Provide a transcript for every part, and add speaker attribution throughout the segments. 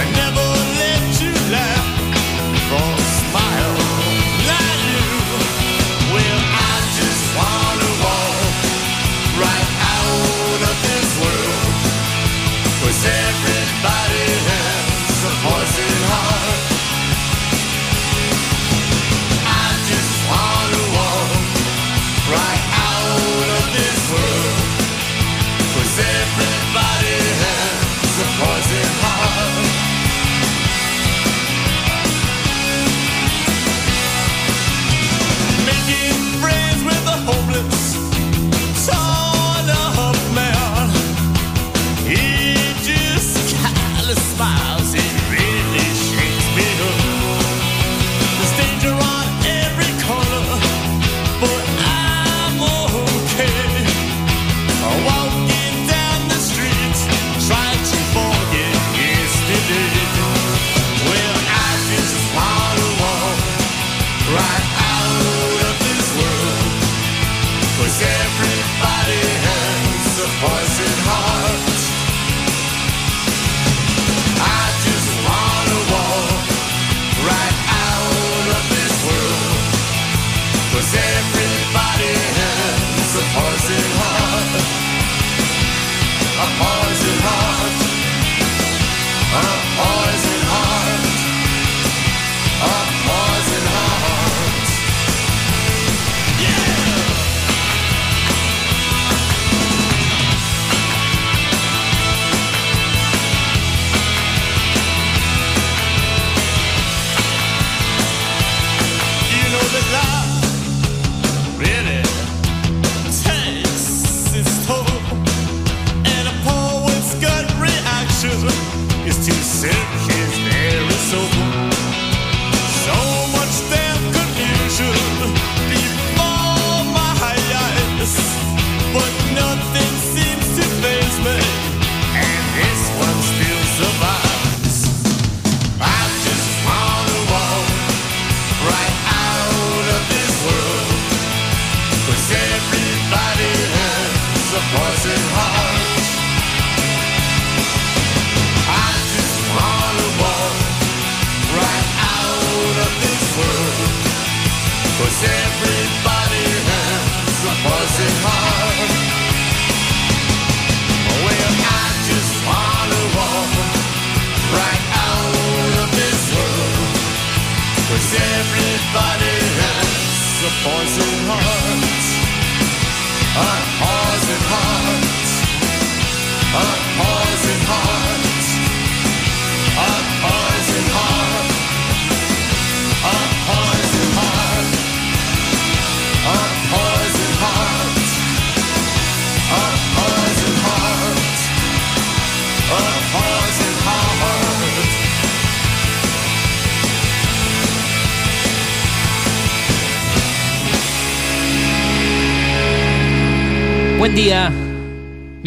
Speaker 1: I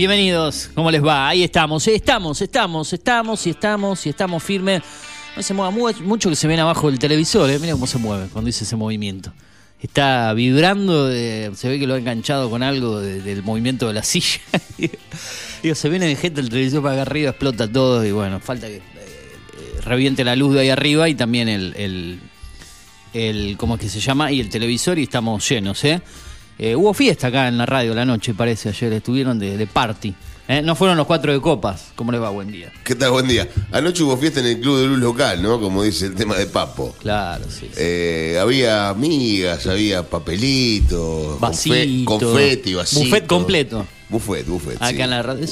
Speaker 2: Bienvenidos. ¿Cómo les va? Ahí estamos. Estamos, estamos, estamos y estamos y estamos firmes. No se mueva mu- mucho que se ven abajo del televisor. ¿eh? Mira cómo se mueve cuando dice ese movimiento. Está vibrando, de- se ve que lo ha enganchado con algo de- del movimiento de la silla. Digo, se viene de gente el televisor para acá arriba, explota todo y bueno, falta que eh, eh, reviente la luz de ahí arriba y también el, el, el ¿cómo es que se llama? Y el televisor y estamos llenos, ¿eh? Eh, hubo fiesta acá en la radio la noche, parece, ayer estuvieron de, de party. ¿eh? No fueron los cuatro de copas. ¿Cómo les va? Buen día.
Speaker 3: ¿Qué tal? Buen día. Anoche hubo fiesta en el Club de Luz Local, ¿no? Como dice el tema de Papo.
Speaker 2: Claro, sí. sí.
Speaker 3: Eh, había amigas, había papelitos,
Speaker 2: Vasito.
Speaker 3: confe- confeti, vasito.
Speaker 2: Buffet completo.
Speaker 3: Buffet, buffet,
Speaker 2: Acá
Speaker 3: sí.
Speaker 2: en la radio.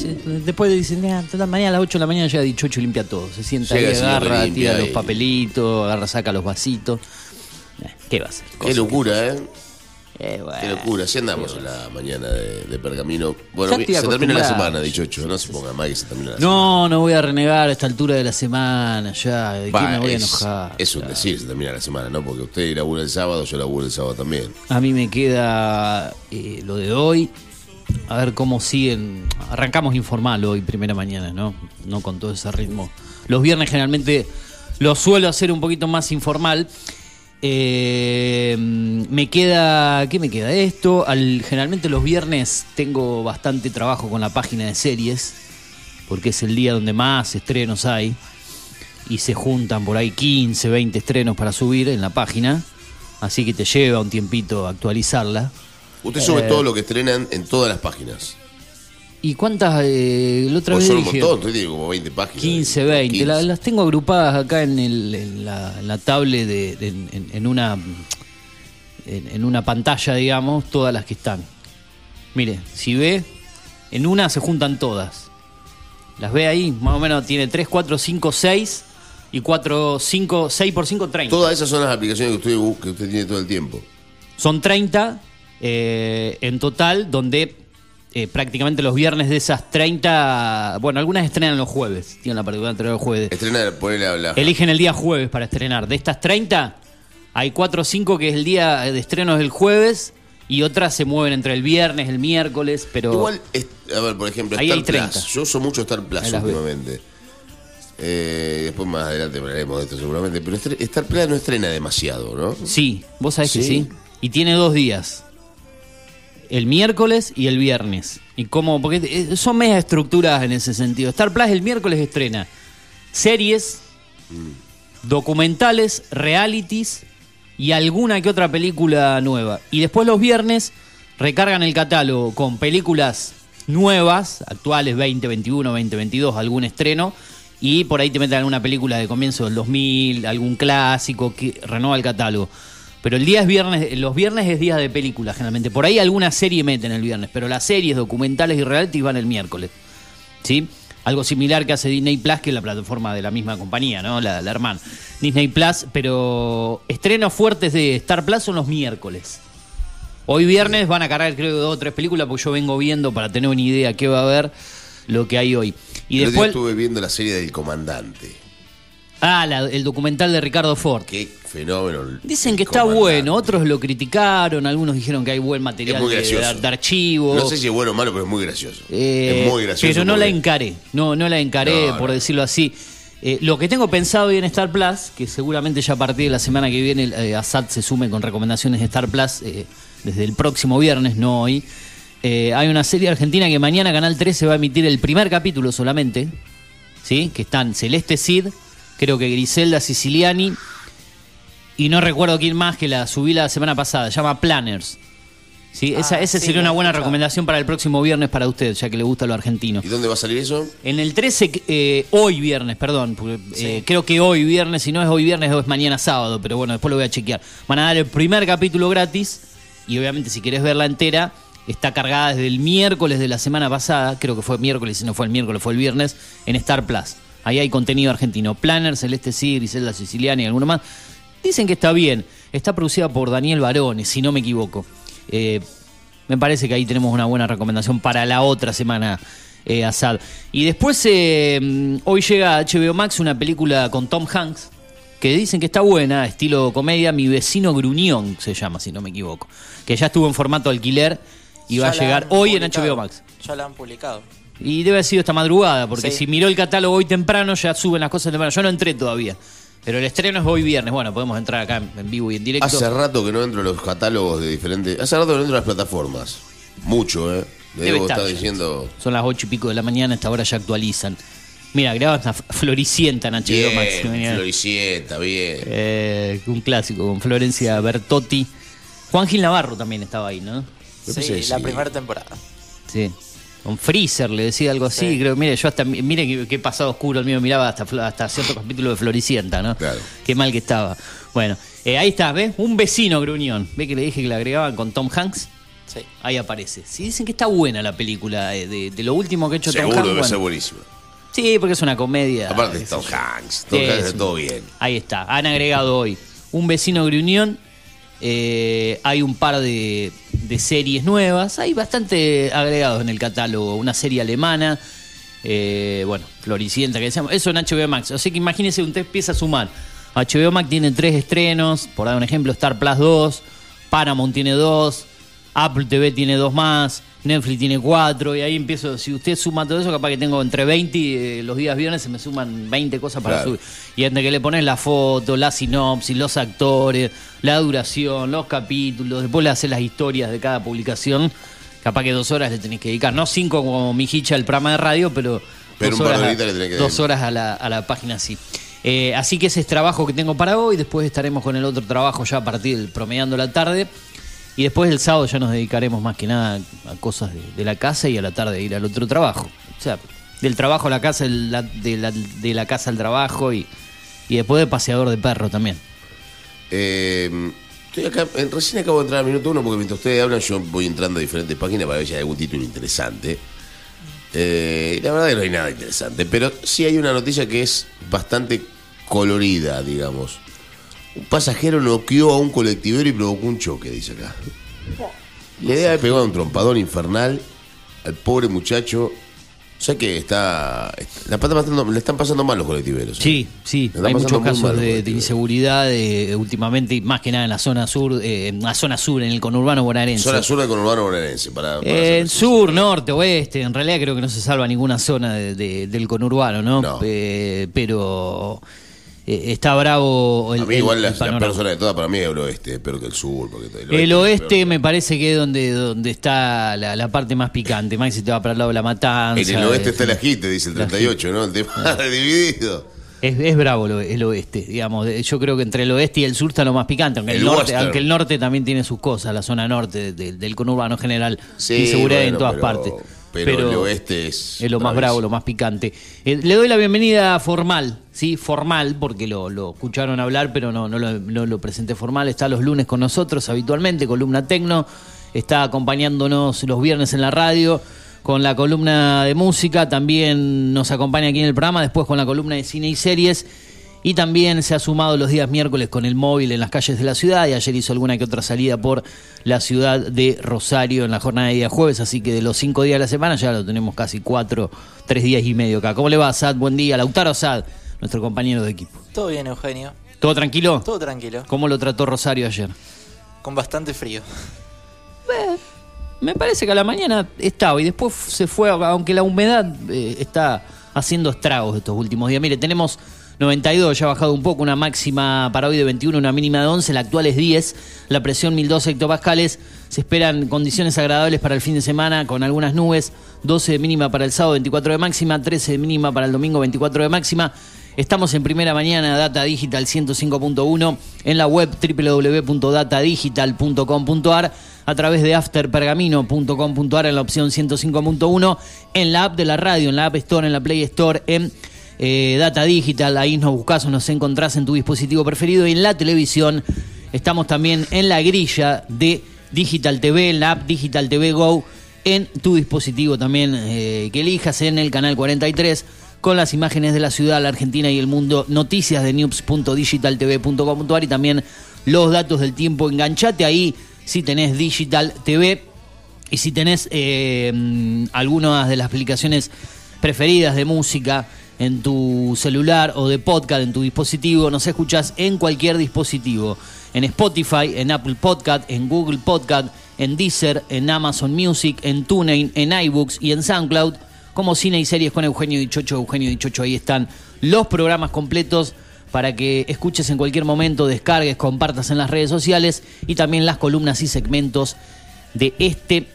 Speaker 2: Después dicen, "Ah, toda la mañana a las 8 de la mañana llega Dichocho y limpia todo. Se sienta
Speaker 3: Llega
Speaker 2: ahí, agarra,
Speaker 3: limpia
Speaker 2: tira los papelitos, agarra, saca los vasitos. Eh, ¿Qué va a hacer?
Speaker 3: Qué locura,
Speaker 2: que- Eh, bueno.
Speaker 3: Qué locura. Así andamos en la mañana de, de Pergamino. Bueno, se termina la semana, dichocho. No se ponga mal que se termina la semana.
Speaker 2: No, no voy a renegar a esta altura de la semana ya. ¿De quién me voy a enojar?
Speaker 3: es un decir, se termina la semana, ¿no? Porque usted labura el sábado, yo laburo el sábado también.
Speaker 2: A mí me queda eh, lo de hoy. A ver cómo siguen. Arrancamos informal hoy, primera mañana, ¿no? No con todo ese ritmo. Los viernes generalmente lo suelo hacer un poquito más informal. Eh, me queda. ¿Qué me queda? Esto. Al, generalmente los viernes tengo bastante trabajo con la página de series. Porque es el día donde más estrenos hay. y se juntan por ahí 15, 20 estrenos para subir en la página. Así que te lleva un tiempito actualizarla.
Speaker 3: Usted
Speaker 2: Eh.
Speaker 3: sube todo lo que estrenan en todas las páginas.
Speaker 2: ¿Y cuántas? Eh, la otra
Speaker 3: Pues
Speaker 2: vez
Speaker 3: son un
Speaker 2: dije
Speaker 3: montón, usted tiene como 20 páginas.
Speaker 2: 15, 20.
Speaker 3: 15.
Speaker 2: La- las tengo agrupadas acá en, el- en la, en la tablet, de, de- en, en una, en, en una pantalla, digamos, todas las que están. Mire, si ve, en una se juntan todas. Las ve ahí, más o menos tiene 3, 4, 5, 6 y 4, 5, 6 por 5, 30.
Speaker 3: Todas esas son las aplicaciones que usted, que usted tiene todo el tiempo.
Speaker 2: Son 30 eh, en total, donde eh, prácticamente los viernes de esas 30, bueno, algunas estrenan los jueves, tienen la particularidad de estrenar los jueves.
Speaker 3: Estrena, ponele a la.
Speaker 2: Eligen el día jueves para estrenar. De estas 30, hay 4 o 5 que es el día de estreno es el jueves y otras se mueven entre el viernes, el miércoles, pero
Speaker 3: Igual, es- a ver, por ejemplo,
Speaker 2: Ahí
Speaker 3: Star
Speaker 2: hay 30.
Speaker 3: Plus. Yo uso mucho Star Plus últimamente. Eh, después más adelante hablaremos de esto seguramente. Pero Star Plus no estrena demasiado, ¿no?
Speaker 2: sí, vos sabés que
Speaker 3: sí.
Speaker 2: Y tiene dos días. El miércoles y el viernes. Y cómo, porque eh, son medias estructuras en ese sentido. Star Plus el miércoles estrena series, documentales, realities y alguna que otra película nueva. Y después los viernes recargan el catálogo con películas nuevas, actuales 2021, 2022, algún estreno. Y por ahí te meten alguna película de comienzo del 2000, algún clásico que renueva el catálogo. Pero el día es viernes, los viernes es día de película generalmente. Por ahí alguna serie meten el viernes, pero las series documentales y realities van el miércoles. ¿sí? Algo similar que hace Disney Plus, que es la plataforma de la misma compañía, ¿no? La, la hermana. Disney Plus, pero estrenos fuertes de Star Plus son los miércoles. Hoy viernes van a cargar creo dos o tres películas porque yo vengo viendo para tener una idea qué va a haber lo que hay hoy. Y después,
Speaker 3: estuve viendo la serie del comandante.
Speaker 2: Ah, la- el documental de Ricardo Ford.
Speaker 3: Qué fenómeno. el-
Speaker 2: Dicen
Speaker 3: el
Speaker 2: que está
Speaker 3: comandante.
Speaker 2: bueno, otros lo criticaron, algunos dijeron que hay buen material
Speaker 3: Es muy
Speaker 2: de,
Speaker 3: gracioso.
Speaker 2: de- de archivo.
Speaker 3: No sé si es bueno o malo, pero es muy gracioso.
Speaker 2: Eh,
Speaker 3: es muy gracioso.
Speaker 2: Pero no la
Speaker 3: porque-
Speaker 2: encaré, no, no la encaré,
Speaker 3: No,
Speaker 2: por
Speaker 3: no.
Speaker 2: decirlo así. Eh, lo que tengo pensado hoy en Star Plus, que seguramente ya a partir de la semana que viene eh, Assad se sume con recomendaciones de Star Plus eh, desde el próximo viernes, no hoy. Eh, hay una serie argentina que mañana Canal 13 va a emitir el primer capítulo solamente, ¿sí? que están Celeste Cid, creo que Griselda Siciliani y no recuerdo quién más que la subí la semana pasada, se llama Planners. ¿Sí? esa esa
Speaker 4: sí,
Speaker 2: sería una buena
Speaker 4: escuchado.
Speaker 2: recomendación para el próximo viernes para usted, ya que le gusta lo argentino.
Speaker 3: ¿Y dónde va a salir eso?
Speaker 2: En el 13, eh, hoy viernes, perdón, porque, eh, creo que hoy viernes, si no es hoy viernes o es mañana sábado, pero bueno, después lo voy a chequear. Van a dar el primer capítulo gratis y obviamente si querés verla entera, está cargada desde el miércoles de la semana pasada, creo que fue miércoles, si no fue el miércoles, fue el viernes, en Star Plus. Ahí hay contenido argentino. Planner, Celeste Cid, Griselda Siciliana y alguno más. Dicen que está bien. Está producida por Daniel Barone, si no me equivoco. Eh, me parece que ahí tenemos una buena recomendación para la otra semana, eh, Asad. Y después, eh, hoy llega a HBO Max una película con Tom Hanks, que dicen que está buena, estilo comedia, Mi vecino Gruñón se llama, si no me equivoco. Que ya estuvo en formato alquiler y va a llegar hoy en. HBO Max.
Speaker 4: Ya la han publicado.
Speaker 2: Y debe haber sido esta madrugada, porque
Speaker 4: Sí.
Speaker 2: si miró el catálogo hoy temprano, ya suben las cosas temprano. Yo no entré todavía. Pero el estreno es hoy viernes. Bueno, podemos entrar acá en, en vivo y en directo.
Speaker 3: Hace rato que no entro a los catálogos de diferentes. Hace rato que no entro a las plataformas. Mucho, ¿eh? Le
Speaker 2: Debe
Speaker 3: debo
Speaker 2: estar
Speaker 3: diciendo.
Speaker 2: Son las ocho y pico de la mañana, a esta hora ya actualizan. Mira, graban a Floricienta en HBO Max.
Speaker 3: Floricienta, bien.
Speaker 2: Eh, un clásico con Florencia Bertotti. Juan Gil Navarro también estaba ahí, ¿no?
Speaker 4: Sí, la
Speaker 3: sí.
Speaker 4: primera temporada.
Speaker 2: Sí. Con Freezer le decía algo así.
Speaker 4: Sí.
Speaker 2: Creo, mire, yo hasta. Mire qué, qué pasado oscuro el mío miraba hasta, hasta cierto capítulo de Floricienta, ¿no?
Speaker 3: Claro.
Speaker 2: Qué mal que estaba. Bueno, eh, ahí está, ¿ves? Un vecino gruñón. ¿Ve que le dije que le agregaban con Tom Hanks?
Speaker 4: Sí.
Speaker 2: Ahí aparece. Sí, dicen que está buena la película eh, de, de lo último que ha hecho Tom
Speaker 3: Seguro
Speaker 2: Hanks.
Speaker 3: debe
Speaker 2: bueno.
Speaker 3: ser buenísimo.
Speaker 2: Sí, porque es una comedia.
Speaker 3: Aparte de Tom. Hanks. Tom Hanks
Speaker 2: es
Speaker 3: está
Speaker 2: un-
Speaker 3: todo bien.
Speaker 2: Ahí está, han agregado hoy un vecino gruñón, eh, hay un par de, series nuevas, hay bastante agregados en el catálogo, una serie alemana, eh, bueno, Floricienta, que decíamos, eso en HBO Max, así que imagínense, usted empieza a sumar, HBO Max tiene tres estrenos, por dar un ejemplo, Star Plus 2, Paramount tiene dos, Apple TV tiene dos más, Netflix tiene cuatro, y ahí empiezo, si usted suma todo eso, capaz que tengo entre 20 y eh, los días viernes se me suman 20 cosas para
Speaker 3: Claro.
Speaker 2: subir. Y entre que le pones la foto, la sinopsis, los actores, la duración, los capítulos, después le haces las historias de cada publicación, capaz que dos horas le tenés que dedicar, no cinco como mi hicha el programa de radio, pero,
Speaker 3: Pero
Speaker 2: dos, horas,
Speaker 3: horitas le tenés que
Speaker 2: dos
Speaker 3: dedicar.
Speaker 2: horas a la, a la página sí. Eh, así que ese es trabajo que tengo para hoy. Después estaremos con el otro trabajo ya a partir del promediando la tarde. Y después el sábado ya nos dedicaremos más que nada a cosas de, la casa y a la tarde ir al otro trabajo. O sea, del trabajo a la casa, el- la- de, la, casa al trabajo y, y después de paseador de perro también.
Speaker 3: Eh, estoy acá, recién acabo de entrar al minuto uno porque mientras ustedes hablan yo voy entrando a diferentes páginas para ver si hay algún título interesante. Eh, la verdad que no hay nada interesante, pero sí hay una noticia que es bastante colorida, digamos. Un pasajero noqueó a un colectivero y provocó un choque, dice acá. Le debe haber pegado un trompadón infernal al pobre muchacho. O sea que está, la está pasando- le están pasando mal los colectiveros. ¿eh?
Speaker 2: Sí, sí, hay muchos casos de, inseguridad eh, últimamente, más que nada en la zona sur, eh, en la zona sur, en el conurbano bonaerense.
Speaker 3: Zona sur del conurbano bonaerense. Para, para
Speaker 2: Eh, en sur, norte, oeste, en realidad creo que no se salva ninguna zona de- de- del conurbano, ¿no?
Speaker 3: No.
Speaker 2: Eh, pero eh, está bravo el,
Speaker 3: A mí
Speaker 2: el-
Speaker 3: igual
Speaker 2: el
Speaker 3: la, la persona de todas para mí es el oeste, peor que el sur. Porque el
Speaker 2: El
Speaker 3: es
Speaker 2: oeste me parece que es donde, donde está la, la parte más picante. Más si te va para el lado de la matanza.
Speaker 3: En el oeste
Speaker 2: eh,
Speaker 3: está el ajite, dice el
Speaker 2: la
Speaker 3: 38, ¿no? El tema dividido.
Speaker 2: Es, es bravo lo- el oeste, digamos. De- Yo creo que entre el oeste y el sur está lo más picante, aunque el,
Speaker 3: El
Speaker 2: norte, aunque el norte también tiene sus cosas, la zona norte de- de- del conurbano general,
Speaker 3: Sí,
Speaker 2: inseguridad en
Speaker 3: bueno,
Speaker 2: todas
Speaker 3: pero-
Speaker 2: partes.
Speaker 3: Pero el oeste es
Speaker 2: es lo más bravo, lo más picante. Eh, le doy la bienvenida formal, sí, formal, porque lo, lo escucharon hablar, pero no, no, lo, no lo presenté formal. Está los lunes con nosotros habitualmente, columna tecno, está acompañándonos los viernes en la radio con la columna de música, también nos acompaña aquí en el programa, después con la columna de cine y series. Y también se ha sumado los días miércoles con el móvil en las calles de la ciudad y ayer hizo alguna que otra salida por la ciudad de Rosario en la jornada de día jueves, así que de los cinco días de la semana ya lo tenemos casi cuatro, tres días y medio acá. ¿Cómo le va, Sad? Buen día. Lautaro Sad, nuestro compañero de equipo.
Speaker 4: Todo bien, Eugenio.
Speaker 2: ¿Todo tranquilo?
Speaker 4: Todo tranquilo.
Speaker 2: ¿Cómo lo trató Rosario ayer?
Speaker 4: Con bastante frío.
Speaker 2: Me parece que a la mañana estaba y después se fue, aunque la humedad eh, está haciendo estragos estos últimos días. Mire, tenemos 92, ya ha bajado un poco, una máxima para hoy de 21, una mínima de 11, la actual es 10, la presión 1012 hectopascales, se esperan condiciones agradables para el fin de semana con algunas nubes, 12 de mínima para el sábado, 24 de máxima, 13 de mínima para el domingo, 24 de máxima. Estamos en primera mañana, Data Digital 105.1, en la web www.datadigital.com.ar, a través de afterpergamino.com.ar en la opción 105.1, en la app de la radio, en la App Store, en la Play Store, en eh, Data Digital, ahí nos buscas o nos encontrás en tu dispositivo preferido y en la televisión. Estamos también en la grilla de Digital TV, la app Digital TV Go, en tu dispositivo también eh, que elijas en el canal 43 con las imágenes de la ciudad, la Argentina y el mundo, noticias de news.digitaltv.com.ar y también los datos del tiempo. Enganchate ahí si tenés Digital TV y si tenés eh, mm, algunas de las aplicaciones preferidas de música en tu celular o de podcast en tu dispositivo, nos escuchás en cualquier dispositivo. En Spotify, en Apple Podcast, en Google Podcast, en Deezer, en Amazon Music, en TuneIn, en iBooks y en SoundCloud. Como cine y series con Eugenio Dichocho. Eugenio Dichocho, ahí están los programas completos para que escuches en cualquier momento, descargues, compartas en las redes sociales y también las columnas y segmentos de este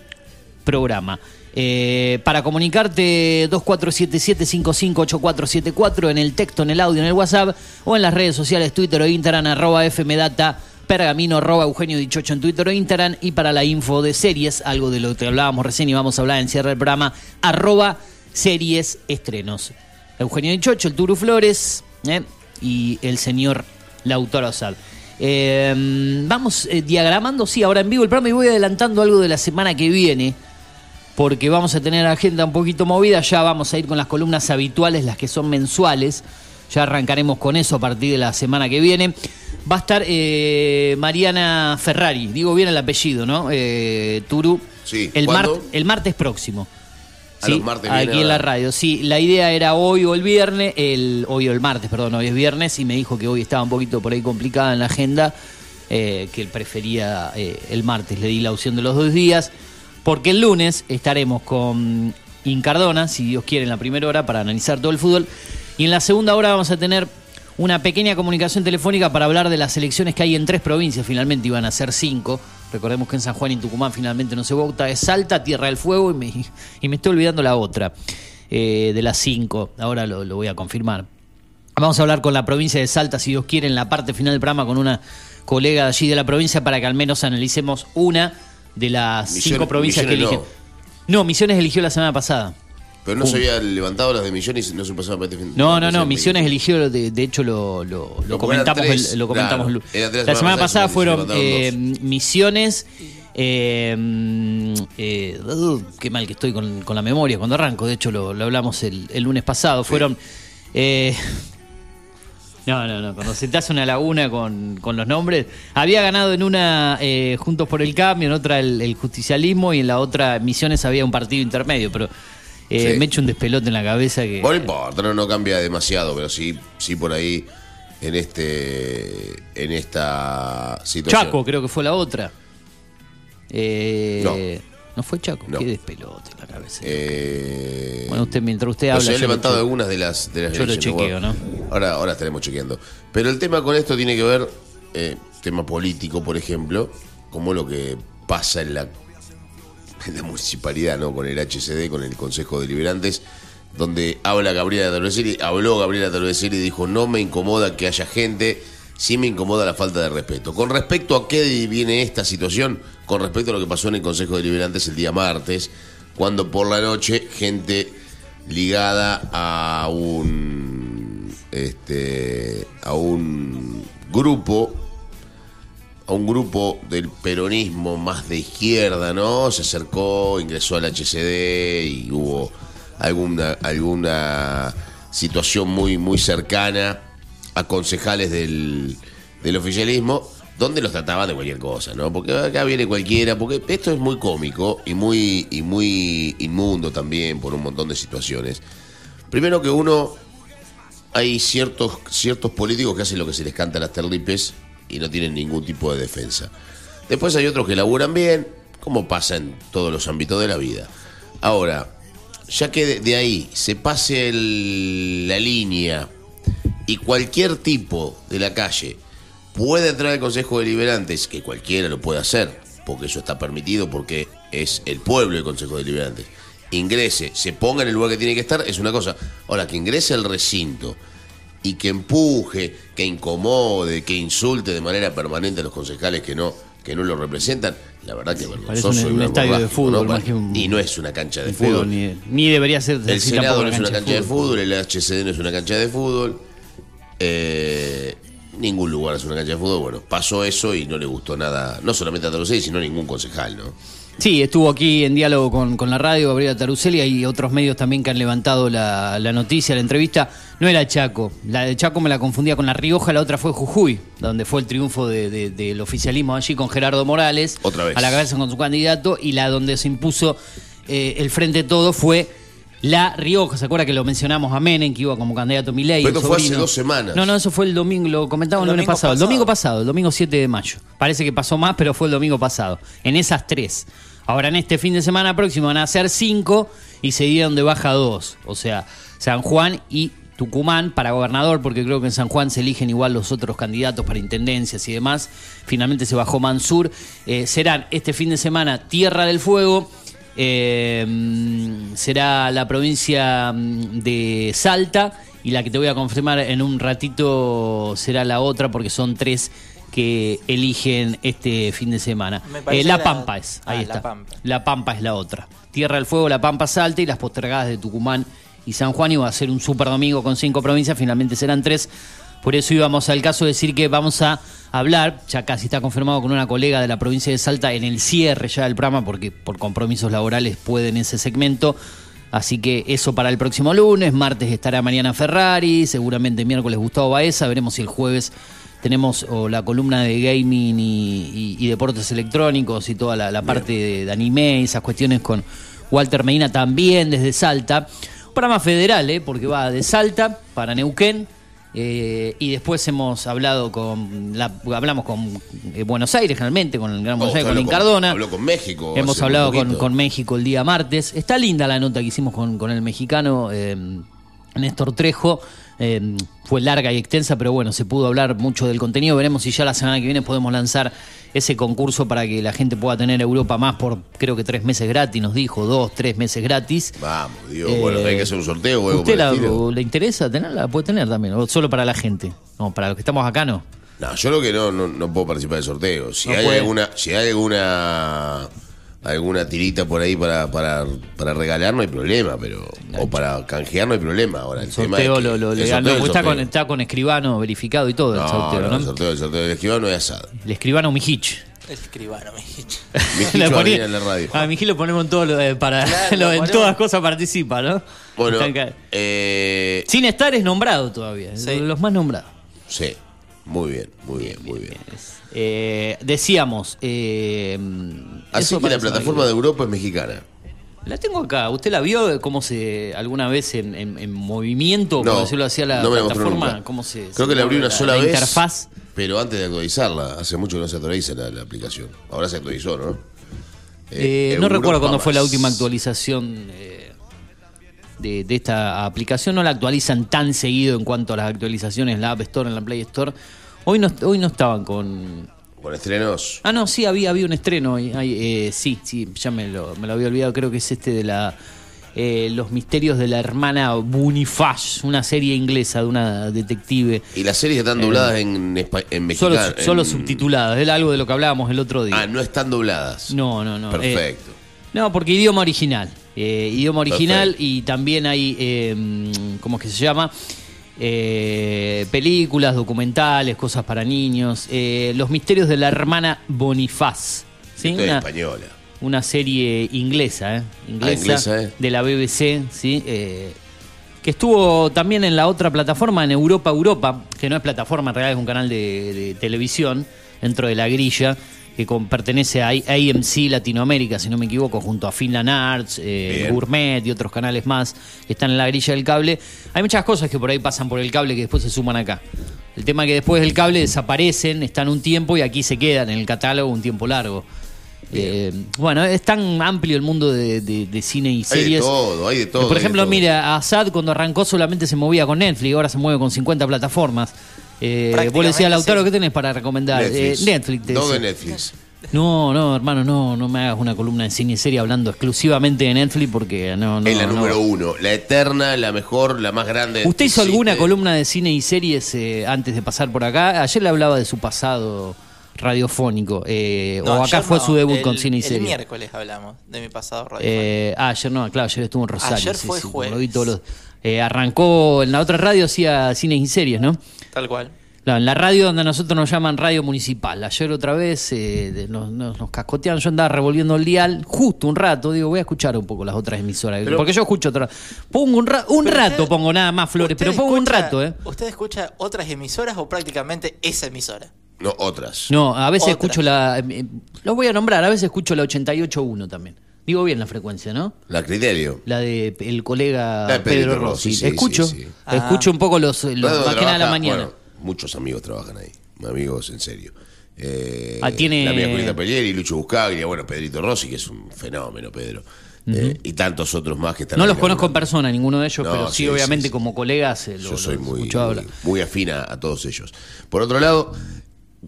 Speaker 2: programa. Eh, para comunicarte 2477-558474 en el texto, en el audio, en el WhatsApp o en las redes sociales Twitter o Instagram arroba fmdata pergamino arroba Eugenio Dichocho en Twitter o Instagram y para la info de series, algo de lo que hablábamos recién y vamos a hablar en cierre del programa, arroba series estrenos. Eugenio Dichocho, el Turu Flores ¿eh? y el señor Lautaro Asad. Eh, vamos eh, diagramando, sí, ahora en vivo el programa y voy adelantando algo de la semana que viene porque vamos a tener agenda un poquito movida, ya vamos a ir con las columnas habituales, las que son mensuales, ya arrancaremos con eso a partir de la semana que viene. Va a estar eh, Mariana Ferrari, digo bien el apellido, ¿no? Eh, Turu.
Speaker 3: Sí,
Speaker 2: El, el martes próximo.
Speaker 3: A los martes viene
Speaker 2: aquí en la radio. Sí, la idea era hoy o el viernes, el, hoy o el martes, perdón, hoy es viernes, y me dijo que hoy estaba un poquito por ahí complicada en la agenda, eh, que él prefería eh, el martes. Le di la opción de los dos días, porque el lunes estaremos con Incardona, si Dios quiere, en la primera hora para analizar todo el fútbol, y en la segunda hora vamos a tener una pequeña comunicación telefónica para hablar de las elecciones que hay en tres provincias, finalmente iban a ser cinco. Recordemos que en San Juan y Tucumán finalmente no se vota, es Salta, Tierra del Fuego y me, y me estoy olvidando la otra, eh, de las cinco, ahora lo, lo voy a confirmar. Vamos a hablar con la provincia de Salta, si Dios quiere, en la parte final del programa con una colega de allí de la provincia para que al menos analicemos una de las cinco provincias que eligen. No. Misiones eligió la semana pasada.
Speaker 3: Pero no se había levantado las de Misiones y no se pasaba para este fin
Speaker 2: No, no, no,
Speaker 3: fin-
Speaker 2: Misiones eligió, de, de hecho lo, lo- comentamos,
Speaker 3: tres,
Speaker 2: el- lo comentamos
Speaker 3: claro,
Speaker 2: la semana
Speaker 3: pasada,
Speaker 2: fueron eh, Misiones, eh, eh, uh, qué mal que estoy con, con la memoria cuando arranco, de hecho lo, lo hablamos el, el lunes pasado, fueron... no, no, no, cuando se te hace una laguna con, con los nombres. Había ganado en una eh, Juntos por el Cambio, en otra el, el Justicialismo y en la otra Misiones había un partido intermedio, pero eh,
Speaker 3: Sí.
Speaker 2: me echo un despelote en la cabeza que...
Speaker 3: Bueno, no importa, no, no cambia demasiado, pero sí, sí por ahí en este en esta situación.
Speaker 2: Chaco, creo que fue la otra. Eh,
Speaker 3: No.
Speaker 2: ¿No fue Chaco?
Speaker 3: No.
Speaker 2: Qué despelote en la cabeza.
Speaker 3: Eh,
Speaker 2: bueno, usted mientras usted habla. yo lo
Speaker 3: levantado algunas de las de las
Speaker 2: Yo lo chequeo,
Speaker 3: bueno. Ahora, ahora estaremos chequeando. Pero el tema con esto tiene que ver, eh, tema político, por ejemplo, como lo que pasa en la, en la municipalidad, ¿no? Con el HCD, con el Consejo de Deliberantes, donde habla Gabriela Tarveseri, habló Gabriela Tarveseri y dijo, no me incomoda que haya gente, sí me incomoda la falta de respeto. Con respecto a qué viene esta situación, con respecto a lo que pasó en el Consejo de Deliberantes el día martes, cuando por la noche gente ligada a un este a un grupo a un grupo del peronismo más de izquierda, ¿no? Se acercó, ingresó al HCD y hubo alguna alguna situación muy muy cercana a concejales del, del oficialismo donde los trataban de cualquier cosa, ¿no? Porque acá viene cualquiera, porque esto es muy cómico y muy y muy inmundo también por un montón de situaciones. Primero que uno hay ciertos, ciertos políticos que hacen lo que se les canta a las terlipes y no tienen ningún tipo de defensa. Después hay otros que laburan bien, como pasa en todos los ámbitos de la vida. Ahora, ya que de, de ahí se pase el- la línea y cualquier tipo de la calle puede entrar al Consejo Deliberantes, que cualquiera lo puede hacer, porque eso está permitido, porque es el pueblo el Consejo Deliberantes, ingrese, se ponga en el lugar que tiene que estar, es una cosa. Ahora, que ingrese al recinto y que empuje, que incomode, que insulte de manera permanente a los concejales que no que no lo representan, la verdad que es vergonzoso
Speaker 2: un- un estadio de fútbol,
Speaker 3: ¿no?
Speaker 2: más que un-
Speaker 3: Y no es una cancha de
Speaker 2: Pero
Speaker 3: fútbol.
Speaker 2: Ni, ni debería ser.
Speaker 3: El Senado no es una cancha de fútbol, el HCD no es una cancha de fútbol, eh, ningún lugar es una cancha de fútbol. Bueno, pasó eso y no le gustó nada, no solamente a Taruseli, sino a ningún concejal, ¿no?
Speaker 2: Sí, estuvo aquí en diálogo con, con la radio Gabriela Taruselli y otros medios también que han levantado la, la noticia, la entrevista. No era Chaco, la de Chaco me la confundía con La Rioja, la otra fue Jujuy, donde fue el triunfo de- de- del oficialismo allí con Gerardo Morales.
Speaker 3: Otra vez.
Speaker 2: A la cabeza con su candidato y la donde se impuso eh, el Frente Todo fue La Rioja. ¿Se acuerda que lo mencionamos a Menem, que iba como candidato Milei?
Speaker 3: Pero fue hace dos semanas.
Speaker 2: No, no, eso fue el domingo, lo comentamos el
Speaker 4: El
Speaker 2: lunes
Speaker 4: domingo
Speaker 2: pasado. El domingo pasado, el domingo 7 de mayo. Parece que pasó más, pero fue el domingo pasado. En esas tres. Ahora en este fin de semana próximo van a ser cinco y se dieron de baja dos. O sea, San Juan y Tucumán para gobernador, porque creo que en San Juan se eligen igual los otros candidatos para intendencias y demás. Finalmente se bajó Mansur. Eh, serán este fin de semana Tierra del Fuego. Eh, será la provincia mm, de Salta y la que te voy a confirmar en un ratito será la otra porque son tres que eligen este fin de semana. Eh, la
Speaker 4: la-
Speaker 2: Pampa es, ahí
Speaker 4: Ah,
Speaker 2: está.
Speaker 4: La Pampa.
Speaker 2: La Pampa es la otra. Tierra del Fuego, La Pampa Salta y las postergadas de Tucumán y San Juan. Iba a ser un super domingo con cinco provincias, finalmente serán tres. Por eso íbamos al caso de decir que vamos a hablar, ya casi está confirmado con una colega de la provincia de Salta en el cierre ya del programa, porque por compromisos laborales pueden ese segmento. Así que eso para el próximo lunes, martes estará Mariana Ferrari, seguramente miércoles Gustavo Baeza, veremos si el jueves tenemos o la columna de gaming y, y- y deportes electrónicos y toda la, la parte de, de anime y esas cuestiones con Walter Medina también desde Salta. Un programa federal, ¿eh? porque va de Salta para Neuquén. Eh, y después hemos hablado con la- hablamos con eh, Buenos Aires generalmente con el Gran Buenos
Speaker 3: Oh,
Speaker 2: Aires con
Speaker 3: habló
Speaker 2: Lin Cardona
Speaker 3: Habló con México.
Speaker 2: Hemos hablado con, con México el día martes. Está linda la nota que hicimos con, con el mexicano eh, Néstor Trejo, Eh, fue larga y extensa, pero bueno, se pudo hablar mucho del contenido. Veremos si ya la semana que viene podemos lanzar ese concurso para que la gente pueda tener Europa más por creo que tres meses gratis, nos dijo, dos, tres meses gratis.
Speaker 3: Vamos, Dios,
Speaker 2: Eh,
Speaker 3: bueno, hay que hacer un sorteo
Speaker 2: ¿Usted la- le interesa tenerla? Puede tener también, o solo para la gente. No, para los que estamos acá no.
Speaker 3: No, yo lo que no, no, no puedo participar del sorteo. Si
Speaker 2: No
Speaker 3: hay
Speaker 2: puede.
Speaker 3: alguna, si hay alguna alguna tirita por ahí para, para, para regalar no hay problema, pero o para canjear no hay problema. Ahora el,
Speaker 2: El
Speaker 3: tema
Speaker 2: sorteo
Speaker 3: es que-
Speaker 2: lo, lo
Speaker 3: el
Speaker 2: legal,
Speaker 3: sorteo,
Speaker 2: no,
Speaker 3: el
Speaker 2: está con, está con escribano verificado y todo el
Speaker 3: No,
Speaker 2: sorteo,
Speaker 3: no,
Speaker 2: ¿no?
Speaker 3: el sorteo, el sorteo del esquivano no hay asado.
Speaker 2: El escribano Mijich.
Speaker 4: El escribano, me dijiste.
Speaker 3: Mi
Speaker 2: Le
Speaker 3: Jicho
Speaker 2: ponía-
Speaker 3: venía en la radio.
Speaker 2: A Mijich lo ponemos en todo lo de- para
Speaker 4: Claro,
Speaker 2: lo- en
Speaker 4: ponemos.
Speaker 2: todas cosas participa, ¿no?
Speaker 3: Bueno, eh,
Speaker 2: Sin estar es nombrado todavía, es
Speaker 4: Sí.
Speaker 2: los más nombrados.
Speaker 3: sí, muy bien, muy bien, muy bien.
Speaker 2: Eh, decíamos, eh,
Speaker 3: Así
Speaker 2: eso
Speaker 3: que la plataforma de Europa es mexicana.
Speaker 2: La tengo acá. ¿Usted la vio cómo se alguna vez en, en- en movimiento, por decirlo así, a la
Speaker 3: no
Speaker 2: plataforma? ¿Cómo se,
Speaker 3: Creo
Speaker 2: se
Speaker 3: que la abrí una sola
Speaker 2: la
Speaker 3: vez.
Speaker 2: interfaz.
Speaker 3: Pero antes de actualizarla, hace mucho que no se actualiza la, la aplicación. Ahora se actualizó, ¿no?
Speaker 2: Eh,
Speaker 3: Eh,
Speaker 2: no recuerdo cuándo fue la última actualización eh, de, de esta aplicación. No la actualizan tan seguido en cuanto a las actualizaciones en la App Store, en la Play Store. Hoy no, hoy no estaban con...
Speaker 3: Con estrenos.
Speaker 2: Ah, no, sí, había, había un estreno. hoy. Ay, eh, sí, sí, ya me lo, me lo había olvidado. Creo que es este de la... eh, Los misterios de la hermana Boniface, una serie inglesa de una detective.
Speaker 3: Y las series están dobladas en, espa- en
Speaker 2: Solo,
Speaker 3: mexicano.
Speaker 2: solo
Speaker 3: en-
Speaker 2: subtituladas, era algo de lo que hablábamos el otro día.
Speaker 3: Ah, no están dobladas.
Speaker 2: No, no, no.
Speaker 3: Perfecto.
Speaker 2: Eh, no, porque idioma original. Eh, idioma original
Speaker 3: Perfecto.
Speaker 2: y también hay, eh, ¿cómo es que se llama? Eh, películas, documentales, cosas para niños. Eh, Los misterios de la hermana Bonifaz. ¿sí? Una,
Speaker 3: española.
Speaker 2: una serie inglesa, ¿eh? Inglesa,
Speaker 3: inglesa, ¿eh?
Speaker 2: de la BBC, ¿sí? Que estuvo también en la otra plataforma, en Europa Europa, que no es plataforma, en realidad es un canal de, de televisión dentro de la grilla, que con- pertenece a AMC Latinoamérica, si no me equivoco, junto a Finland Arts, eh. Gourmet y otros canales más que están en la grilla del cable. Hay muchas cosas que por ahí pasan por el cable que después se suman acá. El tema es que después del cable desaparecen, están un tiempo y aquí se quedan en el catálogo un tiempo largo. Eh, bueno, es tan amplio el mundo de, de- de cine y
Speaker 3: Hay de
Speaker 2: series.
Speaker 3: todo, hay de todo.
Speaker 2: Por ejemplo, mira, Assad cuando arrancó solamente se movía con Netflix, ahora se mueve con 50 plataformas. Eh, vos le decías, Lautaro,
Speaker 4: sí.
Speaker 2: ¿qué tenés para recomendar?
Speaker 3: Netflix.
Speaker 2: Eh, Netflix.
Speaker 3: Todo de. Netflix.
Speaker 2: No, no, hermano, no, no me hagas una columna de cine y serie hablando exclusivamente de Netflix porque no, no.
Speaker 3: es la
Speaker 2: no.
Speaker 3: número uno. La eterna, la mejor, la más grande.
Speaker 2: ¿Usted hizo alguna columna de cine y series eh, antes de pasar por acá? Ayer le hablaba de su pasado radiofónico. eh,
Speaker 4: No,
Speaker 2: o acá
Speaker 4: ayer
Speaker 2: fue
Speaker 4: no,
Speaker 2: su debut
Speaker 4: el-
Speaker 2: con cine y
Speaker 4: El
Speaker 2: series.
Speaker 4: miércoles hablamos de mi pasado radio.
Speaker 2: Eh, ah, ayer no, claro, ayer estuvo en Rosario.
Speaker 4: Ayer
Speaker 2: sí,
Speaker 4: fue
Speaker 2: sí,
Speaker 4: jueves.
Speaker 2: lo vi todos los- eh, arrancó en la otra radio, hacía cines y series, ¿no?
Speaker 4: Tal cual.
Speaker 2: Claro, en la radio donde a nosotros nos llaman radio municipal. Ayer otra vez eh, de- nos, nos- nos cascotearon, yo andaba revolviendo el dial justo un rato, digo, voy a escuchar un poco las otras emisoras.
Speaker 3: Pero-
Speaker 2: porque yo escucho otra. Pongo un, ra- un rato,
Speaker 4: usted-
Speaker 2: pongo nada más flores, pero
Speaker 4: ¿Usted
Speaker 2: pongo un rato, ¿eh?
Speaker 4: ¿Usted escucha otras emisoras o prácticamente esa emisora?
Speaker 3: No, otras.
Speaker 2: No, a veces escucho la. eh, lo voy a nombrar, a veces escucho la 88.1 también. Digo bien la frecuencia, ¿no?
Speaker 3: La criterio.
Speaker 2: La de el colega
Speaker 3: La de
Speaker 2: Pedro
Speaker 3: Rossi,
Speaker 2: Rossi.
Speaker 3: sí,
Speaker 2: escucho,
Speaker 3: sí, sí.
Speaker 4: Ah.
Speaker 2: escucho un poco los, los
Speaker 3: ¿Sabes dónde
Speaker 2: más que nada a la mañana.
Speaker 3: Bueno, muchos amigos trabajan ahí. Amigos, en serio. Eh,
Speaker 2: Ah, tiene-
Speaker 3: La mía Julieta Pelieri, Lucho Buscaglia, bueno, Pedrito Rossi, que es un fenómeno, Pedro. Eh, y tantos otros más que están
Speaker 2: no los conozco en persona, ninguno de ellos,
Speaker 3: No,
Speaker 2: pero sí,
Speaker 3: sí,
Speaker 2: obviamente
Speaker 3: sí, sí.
Speaker 2: como colegas eh, lo,
Speaker 3: Yo soy
Speaker 2: los
Speaker 3: muy, muy, muy afín a, a todos ellos. Por otro lado,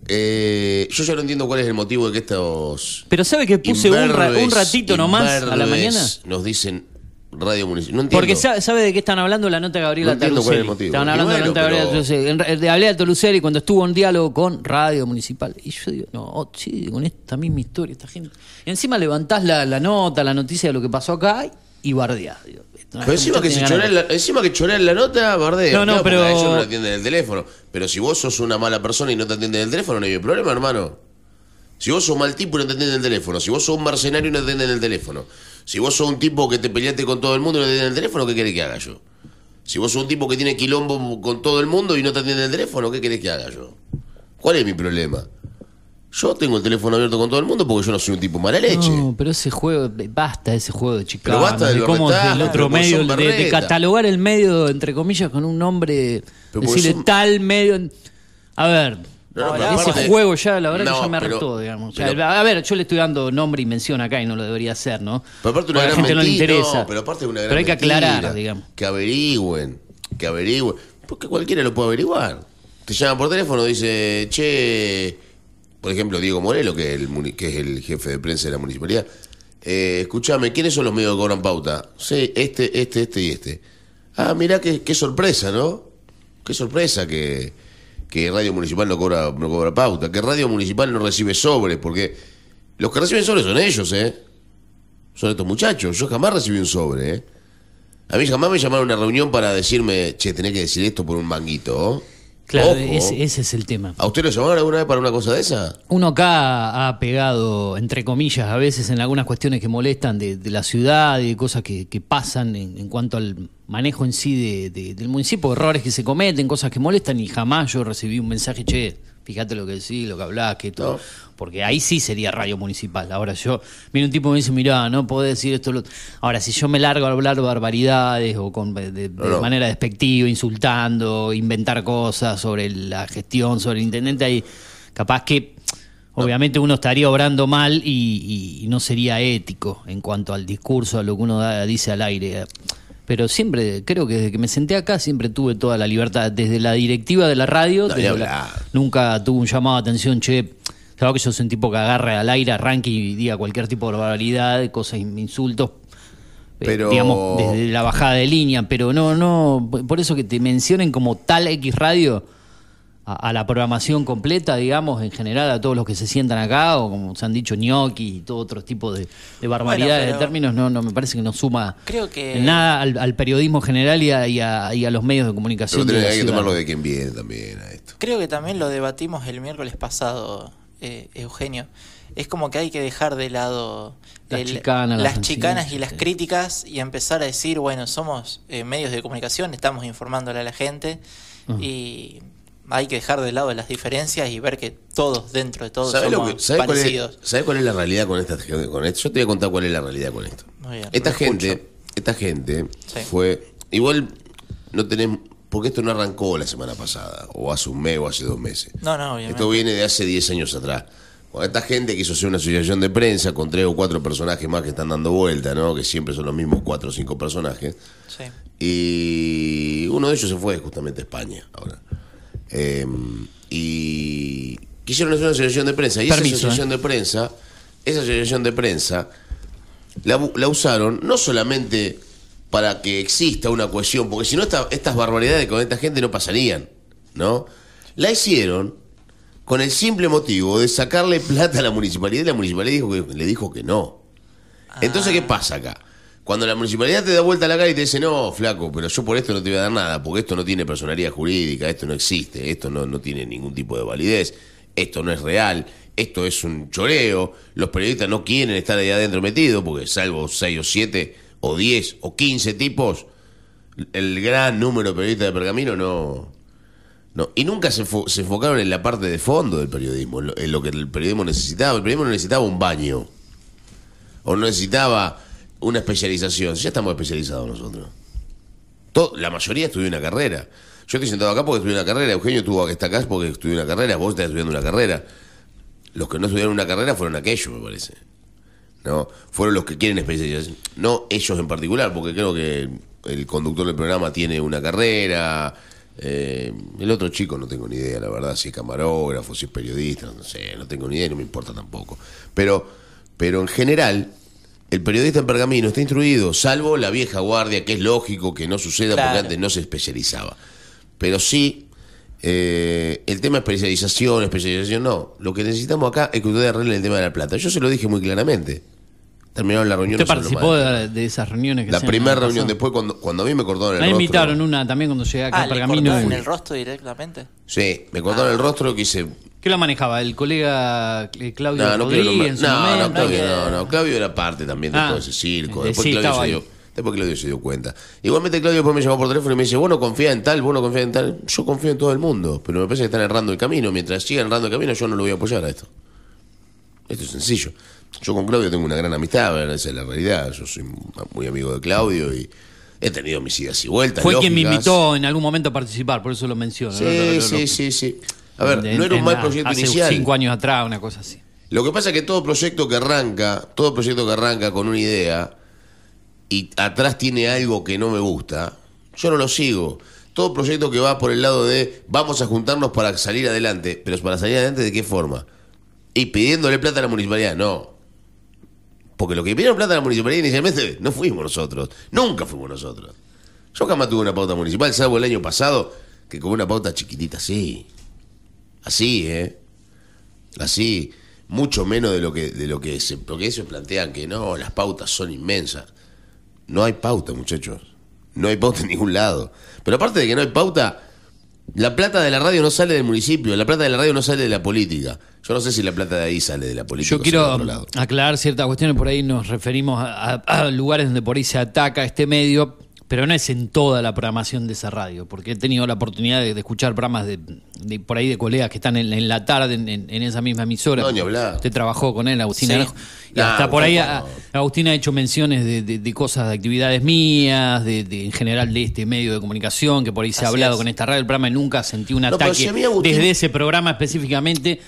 Speaker 3: eh, yo ya no entiendo cuál es el motivo de que estos.
Speaker 2: Pero ¿sabe que puse un, ra- un ratito nomás a la mañana?
Speaker 3: Nos dicen radio municipal. No entiendo.
Speaker 2: Porque sabe, sabe de qué están hablando la nota de Gabriela
Speaker 3: No entiendo cuál es el
Speaker 2: Talucelli.
Speaker 3: motivo.
Speaker 2: Estaban hablando de la nota de Gabriela
Speaker 3: pero-
Speaker 2: Talucelli. En ra- De Gabriela Talucelli cuando estuvo en diálogo con Radio Municipal. Y yo digo, no, oh, sí, con esta misma historia, esta gente. Y encima levantás la, la nota, la noticia de lo que pasó acá y bardeás. Digo,
Speaker 3: Pero encima que, choré
Speaker 2: de-
Speaker 3: la, encima que la nota, bardea.
Speaker 2: No, no,
Speaker 3: Claro,
Speaker 2: pero-
Speaker 3: ellos no atienden el teléfono. Pero si vos sos una mala persona y no te atienden el teléfono, no hay problema, hermano. Si vos sos mal tipo y no te atienden el teléfono, si vos sos un mercenario y no te atienden el teléfono, si vos sos un tipo que te peleaste con todo el mundo y no te atienden el teléfono, ¿qué querés que haga yo? Si vos sos un tipo que tiene quilombo con todo el mundo y no te atienden el teléfono, ¿qué querés que haga yo? ¿Cuál es mi problema? Yo tengo el teléfono abierto con todo el mundo porque yo no soy un tipo mala leche.
Speaker 2: No, pero ese juego, basta ese juego de Chicago.
Speaker 3: Pero basta del
Speaker 2: de cómo
Speaker 3: berretaje,
Speaker 2: el otro
Speaker 3: pero
Speaker 2: medio, de, de catalogar el medio, entre comillas, con un nombre,
Speaker 3: Pero
Speaker 2: decirle
Speaker 3: son-
Speaker 2: tal medio. A ver,
Speaker 3: No, no,
Speaker 4: pero
Speaker 2: ese
Speaker 3: aparte-
Speaker 2: juego ya, la verdad que
Speaker 3: No,
Speaker 2: ya me
Speaker 3: pero-
Speaker 2: hartó, digamos. O sea,
Speaker 3: pero-
Speaker 2: a ver, yo le estoy dando nombre y mención acá y no lo debería hacer, ¿no?
Speaker 3: Pero aparte una
Speaker 2: Porque a la
Speaker 3: gran
Speaker 2: gente no le
Speaker 3: mentira.
Speaker 2: interesa.
Speaker 3: Pero aparte una gran
Speaker 2: Pero hay que
Speaker 3: mentira.
Speaker 2: aclarar, digamos.
Speaker 3: Que averigüen, que averigüen. Porque cualquiera lo puede averiguar. Te llama por teléfono, dice, che, por ejemplo, Diego Morelo, que es el, que es el jefe de prensa de la municipalidad. Eh, escuchame, ¿quiénes son los medios que cobran pauta? Sí, este, este, este y este. Ah, mirá qué, qué sorpresa, ¿no? Qué sorpresa que, que Radio Municipal no cobra, no cobra pauta, que Radio Municipal no recibe sobres, porque los que reciben sobres son ellos, ¿eh? Son estos muchachos. Yo jamás recibí un sobre, ¿eh? A mí jamás me llamaron a una reunión para decirme, che, tenés que decir esto por un manguito. ¿oh?
Speaker 2: Claro, ese, ese es el tema.
Speaker 3: ¿A usted lo llamaron alguna vez para una cosa de esa?
Speaker 2: Uno acá ha pegado, entre comillas, a veces en algunas cuestiones que molestan de, de la ciudad y de cosas que, que pasan en, en cuanto al manejo en sí de- de- del municipio, errores que se cometen, cosas que molestan, y jamás yo recibí un mensaje, che, fíjate lo que decís, lo que hablás, que esto.
Speaker 3: No.
Speaker 2: Porque ahí sí sería radio municipal. Ahora yo, viene un tipo y me dice, mirá, no podés decir esto. Lo... otro". Ahora, si yo me largo a hablar barbaridades o con, de, de
Speaker 3: No, no.
Speaker 2: manera despectiva, insultando, inventar cosas sobre la gestión, sobre el intendente, ahí capaz que obviamente uno estaría obrando mal y, y- y no sería ético en cuanto al discurso, a lo que uno da- dice al aire. Pero siempre, creo que desde que me senté acá, siempre tuve toda la libertad. Desde la directiva de la radio,
Speaker 3: No, ni
Speaker 2: desde la-
Speaker 3: hablar.
Speaker 2: nunca tuve un llamado de atención, che. Claro que yo soy un tipo que agarre al aire, arranque y diga cualquier tipo de barbaridad, cosas, insultos. eh,
Speaker 3: Pero-
Speaker 2: digamos, desde la bajada de línea, pero no, no, por eso que te mencionen como tal X radio a, a la programación completa, digamos, en general a todos los que se sientan acá, o como se han dicho, ñoqui y todo otro tipo de, de barbaridades
Speaker 4: Bueno, pero-
Speaker 2: de términos, no, no me parece que no suma
Speaker 4: Creo que-
Speaker 2: nada al, al periodismo general y a, y a- y a los medios de comunicación.
Speaker 3: Pero
Speaker 2: de
Speaker 3: hay que tomarlo de quien viene también a esto.
Speaker 4: Creo que también lo debatimos el miércoles pasado, eh, Eugenio. Es como que hay que dejar de lado
Speaker 2: Las chicanas,
Speaker 4: las
Speaker 2: las
Speaker 4: chicanas y las
Speaker 2: sí.
Speaker 4: críticas y empezar a decir, bueno, somos eh, medios de comunicación, estamos informándole a la gente y hay que dejar de lado las diferencias y ver que todos dentro de todos
Speaker 3: ¿Sabés, lo
Speaker 4: somos
Speaker 3: que- sabés cuál
Speaker 4: parecidos.
Speaker 3: es, sabés cuál es la realidad con esta gente? Con esto? Yo te voy a contar cuál es la realidad con esto.
Speaker 4: Muy bien,
Speaker 3: esta gente,
Speaker 4: escucho.
Speaker 3: esta gente
Speaker 4: Sí.
Speaker 3: fue. Igual no tenemos. Porque esto no arrancó la semana pasada, o hace un mes o hace dos meses.
Speaker 4: No, no, obviamente.
Speaker 3: Esto viene de hace 10 años atrás. Cuando esta gente quiso hacer una asociación de prensa con tres o cuatro personajes más que están dando vuelta, ¿no? Que siempre son los mismos cuatro o cinco personajes.
Speaker 4: Sí.
Speaker 3: Y uno de ellos se fue justamente a España ahora. Eh, y quisieron hacer una asociación de prensa. Y
Speaker 2: Permiso,
Speaker 3: esa asociación de prensa, esa asociación de prensa, la usaron no solamente para que exista una cohesión, porque si no esta- estas barbaridades con esta gente no pasarían, ¿no? La hicieron con el simple motivo de sacarle plata a la municipalidad y la municipalidad dijo que, le dijo que no. Entonces, ¿qué pasa acá? Cuando la municipalidad te da vuelta a la cara y te dice, no, flaco, pero yo por esto no te voy a dar nada, porque esto no tiene personalidad jurídica, esto no existe, esto no, no tiene ningún tipo de validez, esto no es real, esto es un choreo, los periodistas no quieren estar ahí adentro metidos, porque salvo 6 o 7 o 10 o 15 tipos, el gran número de periodistas de Pergamino no... No, y nunca se, se enfocaron en la parte de fondo del periodismo, en lo, que el periodismo necesitaba. El periodismo no necesitaba un baño o no necesitaba una especialización. Ya estamos especializados nosotros. La mayoría estudió una carrera. Yo estoy sentado acá porque estudié una carrera. Eugenio estuvo que está acá porque estudió una carrera. Vos estás estudiando una carrera. Los que no estudiaron una carrera fueron aquellos, me parece. ¿No? Fueron los que quieren especialización. No ellos en particular, porque creo que el conductor del programa tiene una carrera. eh, el otro chico no tengo ni idea, la verdad, si es camarógrafo, si es periodista, no sé, no tengo ni idea y no me importa tampoco. Pero, pero en general, el periodista en pergamino está instruido, salvo la vieja guardia, que es lógico que no suceda porque antes no se especializaba. Pero sí, eh, el tema especialización, especialización, no. Lo que necesitamos acá es que ustedes arreglen el tema de la plata. Yo se lo dije muy claramente. Terminaron la reunión.
Speaker 2: ¿Usted participó de, de esas reuniones que
Speaker 3: La primera reunión,
Speaker 2: pasado?
Speaker 3: después cuando, cuando a mí me cortaron el
Speaker 2: Me
Speaker 3: rostro.
Speaker 2: invitaron una también cuando llegué acá
Speaker 4: Ah,
Speaker 2: a
Speaker 4: ¿le
Speaker 2: Pergamino.
Speaker 4: cortaron
Speaker 2: y-
Speaker 4: el rostro directamente?
Speaker 3: Sí, me cortaron el rostro que hice.
Speaker 2: ¿Qué lo manejaba? ¿El colega eh, Claudio
Speaker 3: No, no
Speaker 2: Rodríguez? en
Speaker 3: no, no? Claudio, no, no, Claudio era parte también de
Speaker 2: Ah,
Speaker 3: todo ese circo.
Speaker 2: eh,
Speaker 3: Después,
Speaker 2: sí,
Speaker 3: Claudio se
Speaker 2: ahí.
Speaker 3: dio, después Claudio se dio cuenta. Igualmente Claudio después me llamó por teléfono y me dice, vos no confías en tal, vos no confías en tal. Yo confío en todo el mundo, pero me parece que están errando el camino. Mientras sigan errando el camino, yo no lo voy a apoyar a esto. Esto es sencillo. Yo con Claudio tengo una gran amistad, esa es la realidad. Yo soy muy amigo de Claudio y he tenido mis idas y vueltas.
Speaker 2: Fue quien me invitó en algún momento a participar, por eso lo menciono.
Speaker 3: Sí,
Speaker 2: Lo- lo- lo-
Speaker 3: sí, sí, sí. A ver, no era un mal proyecto
Speaker 2: hace
Speaker 3: inicial.
Speaker 2: cinco años atrás, una cosa así.
Speaker 3: Lo que pasa es que todo proyecto que arranca, todo proyecto que arranca con una idea y atrás tiene algo que no me gusta, yo no lo sigo. todo proyecto que va por el lado de vamos a juntarnos para salir adelante. Pero para salir adelante, ¿de qué forma? Y pidiéndole plata a la municipalidad, no. Porque lo que pidieron plata a la municipalidad inicialmente no fuimos nosotros. Nunca fuimos nosotros. Yo jamás tuve una pauta municipal, salvo el año pasado, que con una pauta chiquitita así. Así, ¿eh? Así. Mucho menos de lo que, de lo que se. Porque ellos plantean que no, las pautas son inmensas. No hay pauta, muchachos. No hay pauta en ningún lado. Pero aparte de que no hay pauta, la plata de la radio no sale del municipio, la plata de la radio no sale de la política. Yo no sé si la plata de ahí sale de la política.
Speaker 2: Yo quiero
Speaker 3: de otro lado.
Speaker 2: aclarar ciertas cuestiones, por ahí nos referimos a, a- a lugares donde por ahí se ataca este medio, pero no es en toda la programación de esa radio, porque he tenido la oportunidad de, de escuchar programas de, de por ahí de colegas que están en, en la tarde en, esa misma emisora.
Speaker 3: No, ni hablar.
Speaker 2: Usted trabajó con él, Agustín
Speaker 4: Sí.
Speaker 2: Y
Speaker 3: Nah,
Speaker 2: hasta por ahí a- Agustín ha hecho menciones de, cosas, de actividades mías, de, en general de este medio de comunicación, que por ahí se ha hablado
Speaker 4: es.
Speaker 2: con esta radio. El programa nunca sentí un
Speaker 3: No,
Speaker 2: ataque
Speaker 3: si a mí Agustín-
Speaker 2: desde ese programa específicamente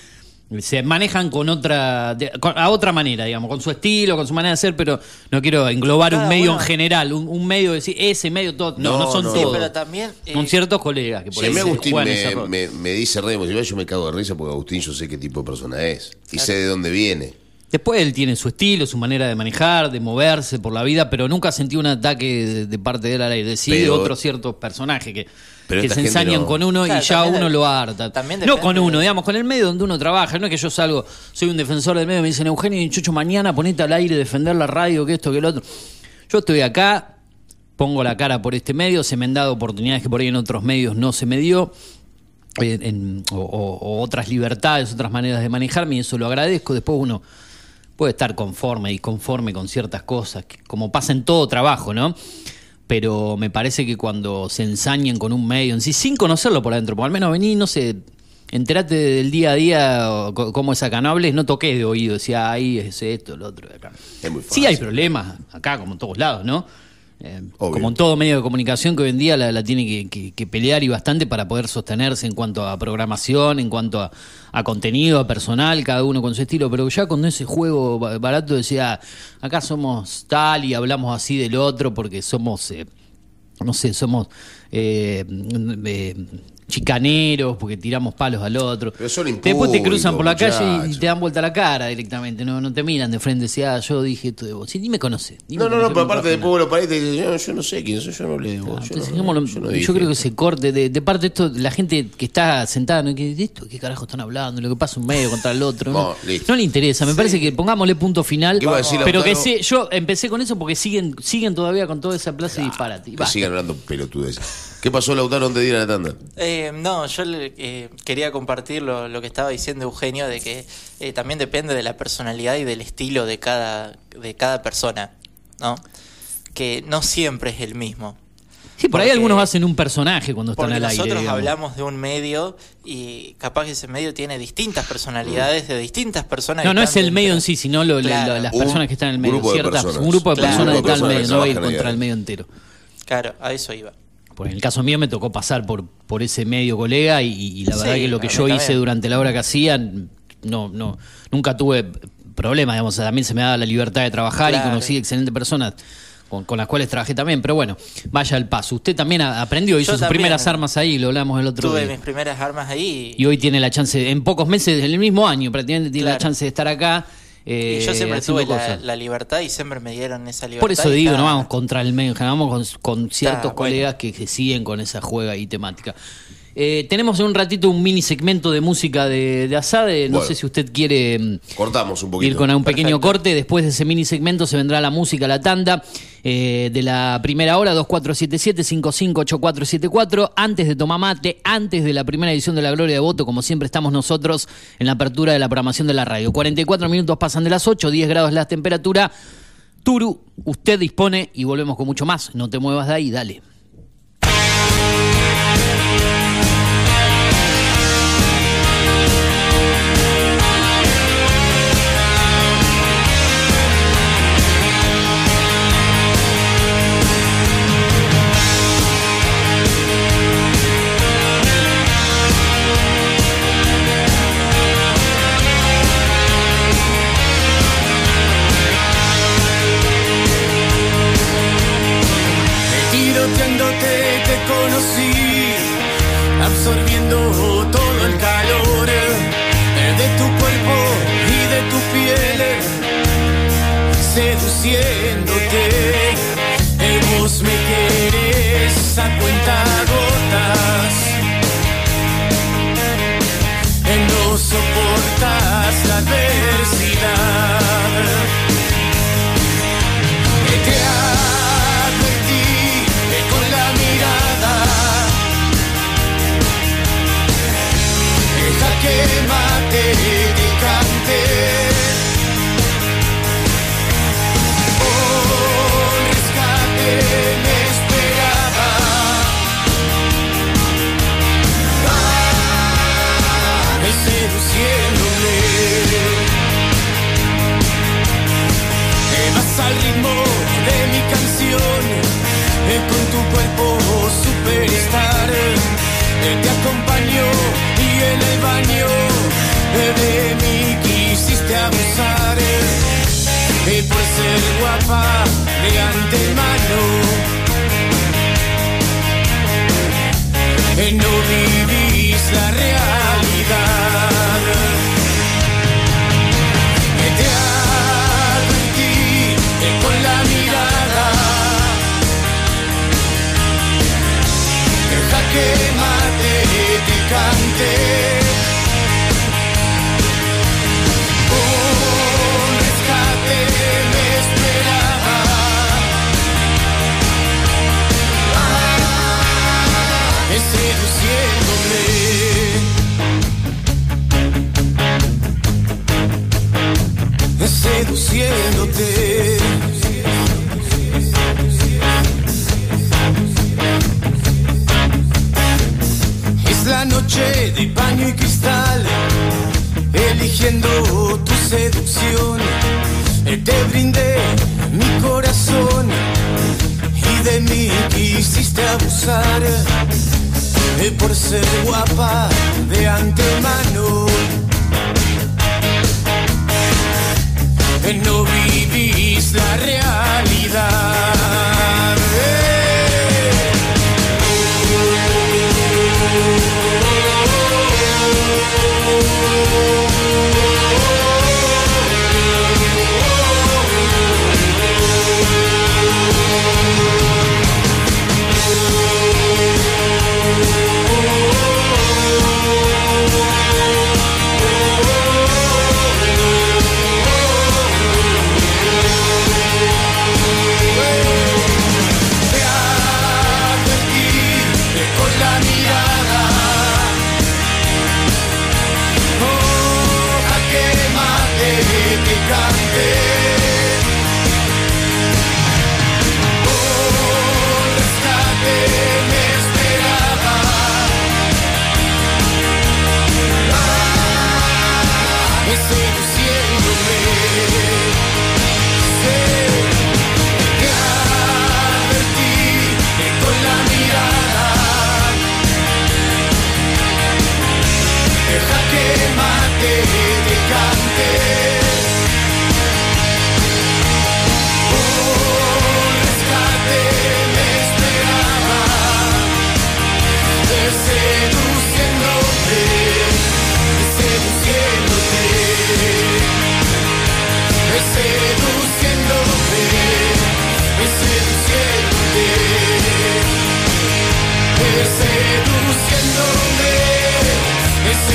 Speaker 2: se manejan con otra de- con- a otra manera digamos con su estilo con su manera de ser pero no quiero englobar un
Speaker 4: Cada
Speaker 2: medio en general un, un medio decir ese medio todo no no,
Speaker 3: No,
Speaker 2: son
Speaker 3: no,
Speaker 2: todos
Speaker 3: no.
Speaker 4: pero también, eh,
Speaker 2: son ciertos colegas que por
Speaker 3: Si
Speaker 2: ahí
Speaker 3: Agustín me, me- me dice re emocionado, yo me cago de risa porque Agustín yo sé qué tipo de persona es. Y sé de dónde viene.
Speaker 2: Después él tiene su estilo, su manera de manejar, de moverse por la vida, pero nunca sentí un ataque de, de parte de él al aire. Sí, de
Speaker 3: Pero-
Speaker 2: otros ciertos personajes que,
Speaker 3: Pero
Speaker 2: que se ensañan con uno
Speaker 4: Claro,
Speaker 2: y ya uno
Speaker 4: de-
Speaker 2: lo harta.
Speaker 4: también
Speaker 2: no con uno,
Speaker 4: de-
Speaker 2: digamos, con el medio donde uno trabaja. No es que yo salgo, soy un defensor del medio, me dicen, Eugenio, Chucho, mañana ponete al aire, defender la radio, que esto, que el otro. Yo estoy acá, pongo la cara por este medio, se me han dado oportunidades que por ahí en otros medios no se me dio. eh, en- o, o- o otras libertades, otras maneras de manejarme, y eso lo agradezco. Después uno puede estar conforme y conforme con ciertas cosas, que- como pasa en todo trabajo, ¿no? Pero me parece que cuando se ensañan con un medio en sí, sin conocerlo por adentro, por al menos vení, no sé, enterate del día a día cómo es acá, no hables, no toques de oído, decía ahí es esto, lo otro de acá.
Speaker 3: Es muy
Speaker 2: Sí hay
Speaker 3: fácil.
Speaker 2: problemas, acá como en todos lados, ¿no? Eh, como en todo medio de comunicación que hoy en día la, la tiene que, que- que pelear y bastante para poder sostenerse en cuanto a programación, en cuanto a, a contenido, a personal, cada uno con su estilo, pero ya con ese juego ba- barato decía, acá somos tal y hablamos así del otro porque somos, eh, no sé, somos eh, eh, chicaneros porque tiramos palos al otro.
Speaker 3: Pero son
Speaker 2: Después te cruzan por la calle y- te dan vuelta la cara directamente, no, no te miran de frente, decía, ah, yo dije esto de vos. Sí, ni me conoce. ni me
Speaker 3: No, no,
Speaker 2: conoce,
Speaker 3: no, pero aparte
Speaker 2: fue
Speaker 3: después vos lo parás y te dices, yo, yo no sé quién soy, yo no hablé de vos. yo,
Speaker 2: entonces,
Speaker 3: no-
Speaker 2: dejémoslo-
Speaker 3: yo no
Speaker 2: yo,
Speaker 3: dije
Speaker 2: creo que se corte. De, de parte de esto, la gente que está sentada, ¿no? que, ¿de esto qué carajo están hablando? Lo que pasa un medio contra el otro. ¿no?
Speaker 3: No, listo.
Speaker 2: No le interesa. Me parece que pongámosle punto final.
Speaker 3: ¿Qué iba a decir,
Speaker 2: pero que sé, yo empecé con eso porque siguen siguen todavía con toda esa plaza y disparate. Y
Speaker 3: Que sigan hablando pelotudes. ¿Qué pasó, Lautaro, antes de ir a la tanda?
Speaker 4: Eh, no, yo le- eh, quería compartir lo, lo que estaba diciendo Eugenio, de que eh, también depende de la personalidad y del estilo de cada, de cada persona, ¿no? Que no siempre es el mismo.
Speaker 2: Sí, por ahí algunos hacen un personaje cuando están al aire.
Speaker 4: nosotros
Speaker 2: digamos.
Speaker 4: hablamos de un medio y capaz que ese medio tiene distintas personalidades de distintas personas.
Speaker 2: No, no es el medio en sí, sino lo-
Speaker 4: Claro.
Speaker 2: lo- las personas que están en el medio.
Speaker 3: grupo de
Speaker 2: ciertas-
Speaker 3: personas.
Speaker 2: un grupo de
Speaker 4: Claro,
Speaker 2: personas de tal medio, no va a ir contra el medio entero.
Speaker 4: Claro, a eso iba.
Speaker 2: Por en el caso mío me tocó pasar por, por ese medio colega y, y la
Speaker 4: Sí,
Speaker 2: verdad que lo que yo hice durante la hora que hacía, no, no, nunca tuve problemas, digamos, también se me daba la libertad de trabajar y conocí excelentes personas con, con las cuales trabajé también, pero bueno, vaya al paso. Usted también aprendió, hizo
Speaker 4: Yo
Speaker 2: sus
Speaker 4: también.
Speaker 2: primeras armas ahí, lo hablamos el otro
Speaker 4: Tuve
Speaker 2: día.
Speaker 4: mis primeras armas ahí
Speaker 2: Y hoy tiene la chance, en pocos meses, en el mismo año prácticamente, tiene la chance de estar acá. Eh,
Speaker 4: y yo siempre
Speaker 2: haciendo
Speaker 4: tuve la, la libertad y siempre me dieron esa libertad.
Speaker 2: Por eso digo,
Speaker 4: está-
Speaker 2: no vamos contra el medio, vamos con, con ciertos
Speaker 4: bueno.
Speaker 2: colegas que, que siguen con esa juega y temática. Eh, tenemos en un ratito un mini segmento de música de, de Asade. No
Speaker 3: Bueno.
Speaker 2: sé si usted quiere mm,
Speaker 3: Cortamos un poquito.
Speaker 2: ir con un pequeño
Speaker 4: Perfecto.
Speaker 2: corte. Después de ese mini segmento se vendrá la música, la tanda eh, de la primera hora, 2477-558474. Antes de Tomar Mate, antes de la primera edición de La Gloria de Voto, como siempre estamos nosotros en la apertura de la programación de la radio. 44 minutos pasan de las 8, 10 grados la temperatura. Turu, usted dispone y volvemos con mucho más. No te muevas de ahí, dale.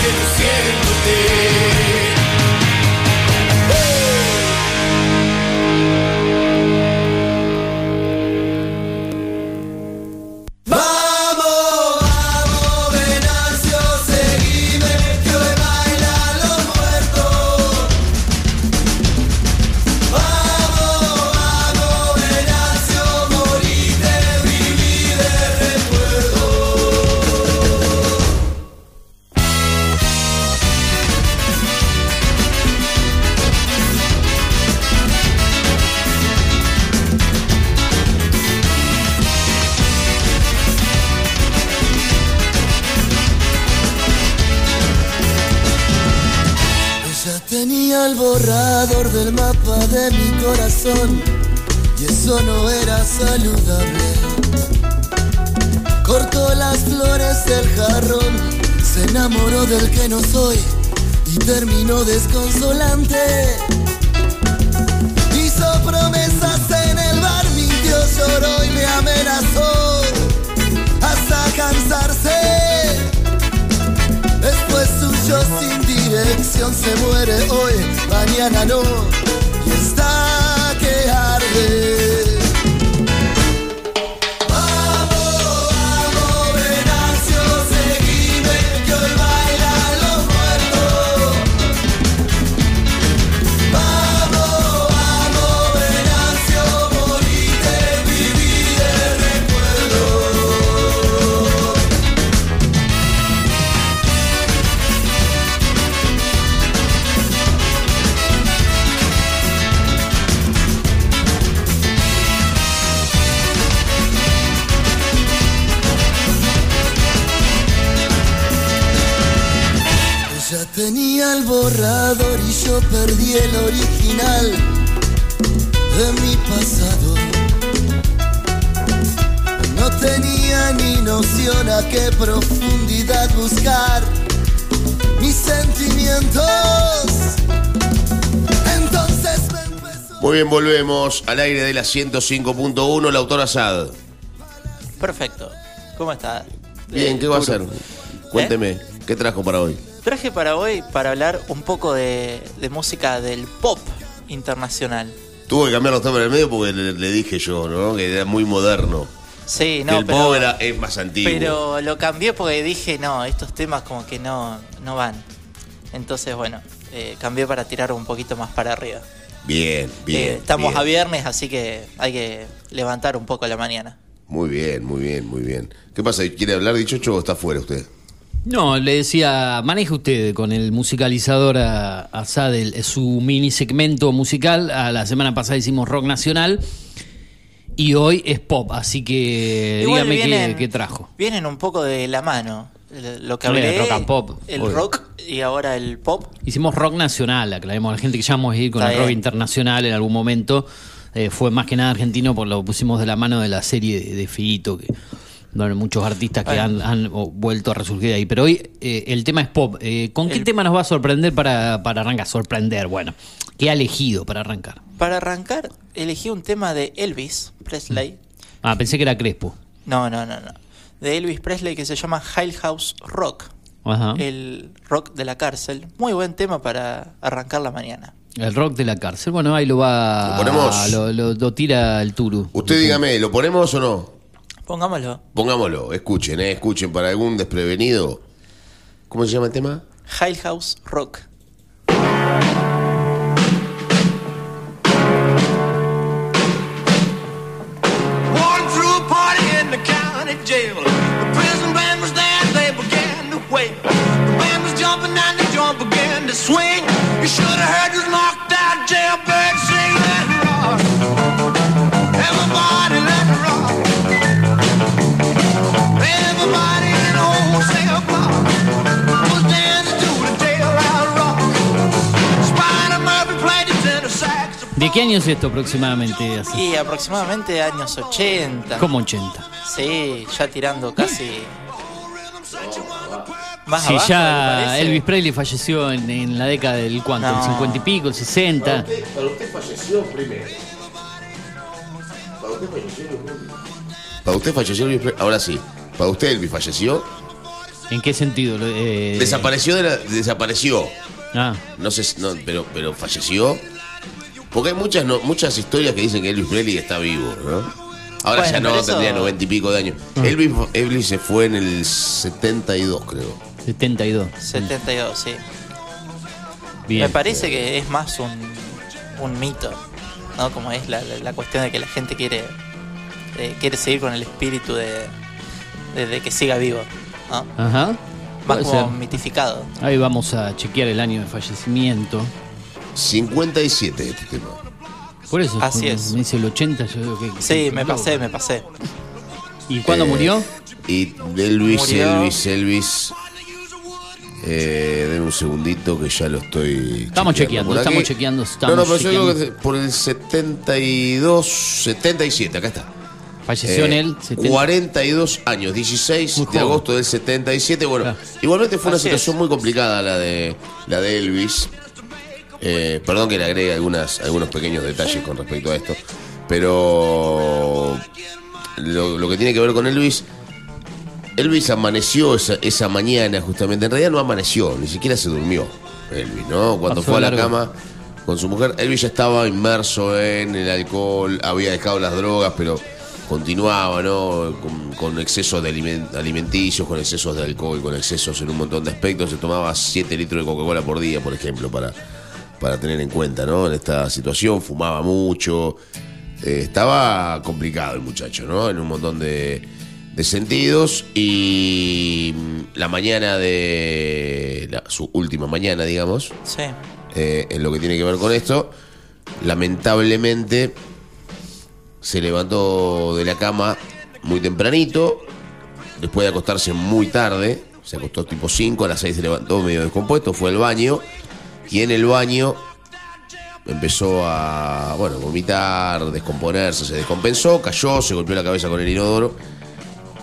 Speaker 5: Seduciéndote.
Speaker 3: Aire de la 105.1, la autora Sad.
Speaker 4: Perfecto. ¿Cómo está?
Speaker 3: Bien,
Speaker 4: Eh,
Speaker 3: ¿qué va a hacer? Cuénteme, ¿qué trajo para hoy?
Speaker 4: Traje para hoy para hablar un poco de, de música del pop internacional.
Speaker 3: Tuve que cambiar los temas en el medio porque le, le dije yo, ¿no? Que era muy moderno.
Speaker 4: Sí,
Speaker 3: que el
Speaker 4: pero,
Speaker 3: pop era, es más antiguo.
Speaker 4: pero lo cambié porque dije, no, estos temas como que no, no van. Entonces, bueno, eh, cambié para tirar un poquito más para arriba.
Speaker 3: Bien, bien.
Speaker 4: Eh, estamos
Speaker 3: bien.
Speaker 4: a viernes, así que hay que levantar un poco la mañana.
Speaker 3: Muy bien, muy bien, muy bien. ¿Qué pasa? ¿Quiere hablar dichocho o está fuera usted?
Speaker 2: No, le decía, maneje usted con el musicalizador a, a Sadel su mini segmento musical. A la semana pasada hicimos rock nacional y hoy es pop, así que
Speaker 4: Igual
Speaker 2: dígame qué-
Speaker 4: vienen-
Speaker 2: qué, trajo.
Speaker 4: Vienen un poco de la mano. El- Lo que hablé,
Speaker 2: rock and pop,
Speaker 4: el
Speaker 2: obvio.
Speaker 4: rock y ahora el pop.
Speaker 2: Hicimos rock nacional, aclaremos la gente que ya vamos a ir con
Speaker 4: Está
Speaker 2: el rock
Speaker 4: bien.
Speaker 2: internacional en algún momento. Eh, fue más que nada argentino porque lo pusimos de la mano de la serie de, de Fito, que bueno, muchos artistas que han, han, vuelto a resurgir ahí. Pero hoy eh, el tema es pop. Eh, ¿Con qué
Speaker 4: El-
Speaker 2: tema nos va a sorprender para, para arrancar? Sorprender, bueno. ¿Qué ha elegido para arrancar?
Speaker 4: Para arrancar, elegí un tema de Elvis Presley.
Speaker 2: Ah, pensé que era Crespo.
Speaker 4: No, no, no, no. De Elvis Presley que se llama High House Rock.
Speaker 2: Ajá.
Speaker 4: El rock de la cárcel. Muy buen tema para arrancar la mañana.
Speaker 2: El rock de la cárcel. Bueno, ahí lo va.
Speaker 3: ¿Lo ponemos?
Speaker 2: Lo, lo- lo tira el Turu.
Speaker 3: Usted dígame, ¿lo ponemos o no?
Speaker 4: Pongámoslo.
Speaker 3: Pongámoslo, escuchen, eh, escuchen para algún desprevenido. ¿Cómo se llama el tema?
Speaker 4: High House Rock.
Speaker 2: ¿De qué año es esto aproximadamente? Así?
Speaker 4: Y aproximadamente años 80.
Speaker 2: Como 80.
Speaker 4: Sí, ya tirando casi. Más
Speaker 2: Sí,
Speaker 4: abajo,
Speaker 2: ya. Elvis Presley falleció en, en la década del cuánto,
Speaker 4: No.
Speaker 2: el 50 y pico, el 60.
Speaker 3: Para usted falleció primero. Para usted falleció Para usted falleció Elvis Pre- Ahora sí. Para usted Elvis falleció.
Speaker 2: ¿En qué sentido? Eh,
Speaker 3: Desapareció de la- desapareció.
Speaker 2: Ah,
Speaker 3: No sé, si- no, pero, pero falleció. Porque hay muchas, no- muchas historias que dicen que Elvis Presley está vivo, ¿no? Ahora
Speaker 4: Bueno,
Speaker 3: ya no,
Speaker 4: eso-
Speaker 3: tendría noventa y pico de años. Elvis, Elvis se fue en el 72, creo.
Speaker 2: 72.
Speaker 4: 72, sí.
Speaker 2: Bien.
Speaker 4: Me parece que es más un, un mito, ¿no? Como es la, la- la cuestión de que la gente quiere eh, quiere seguir con el espíritu de, de, de que siga vivo, ¿no?
Speaker 2: Ajá.
Speaker 4: Más como
Speaker 2: ser.
Speaker 4: mitificado.
Speaker 2: Ahí vamos a chequear el año de fallecimiento.
Speaker 3: 57 este tema.
Speaker 2: Por eso,
Speaker 4: Así
Speaker 2: cuando
Speaker 4: es.
Speaker 2: me dice el 80, yo digo que...
Speaker 4: Sí, me pasé, me pasé.
Speaker 2: ¿Y cuándo
Speaker 3: Eh,
Speaker 2: murió?
Speaker 3: Y Elvis,
Speaker 4: Murió.
Speaker 3: Elvis, Elvis. Eh, denme un segundito que ya lo estoy.
Speaker 2: Estamos chequeando,
Speaker 3: por
Speaker 2: estamos chequeando,
Speaker 3: no,
Speaker 2: estamos
Speaker 3: no, pero yo
Speaker 2: chequeando.
Speaker 3: digo que por el 72, 77, acá está.
Speaker 2: Falleció en
Speaker 3: Eh,
Speaker 2: el 70.
Speaker 3: 42 años, 16
Speaker 2: Muy
Speaker 3: de
Speaker 2: joven.
Speaker 3: agosto del 77. Bueno,
Speaker 2: Claro.
Speaker 3: igualmente fue una
Speaker 4: Así
Speaker 3: situación
Speaker 4: es.
Speaker 3: muy complicada la de, la de Elvis. Eh, perdón que le agregue algunas, algunos pequeños detalles con respecto a esto. Pero lo, lo que tiene que ver con Elvis, Elvis amaneció esa, esa mañana justamente. En realidad no amaneció, ni siquiera se durmió Elvis, ¿no? Cuando
Speaker 2: Pasó
Speaker 3: fue a la
Speaker 2: largo.
Speaker 3: cama con su mujer, Elvis ya estaba inmerso en el alcohol, había dejado las drogas, pero continuaba, ¿no? Con, con excesos de aliment- alimenticios, con excesos de alcohol, con excesos en un montón de aspectos. Se tomaba 7 litros de Coca-Cola por día, por ejemplo, para, para tener en cuenta, ¿no? En esta situación, fumaba mucho. Eh, estaba complicado el muchacho, ¿no? En un montón de, de sentidos. Y la mañana de. la- su última mañana, digamos,
Speaker 4: Sí.
Speaker 3: eh, en lo que tiene que ver con esto, lamentablemente se levantó de la cama muy tempranito, después de acostarse muy tarde, se acostó tipo 5, a las 6 se levantó medio descompuesto, fue al baño y en el baño empezó a, bueno, vomitar, descomponerse, se descompensó, cayó, se golpeó la cabeza con el inodoro.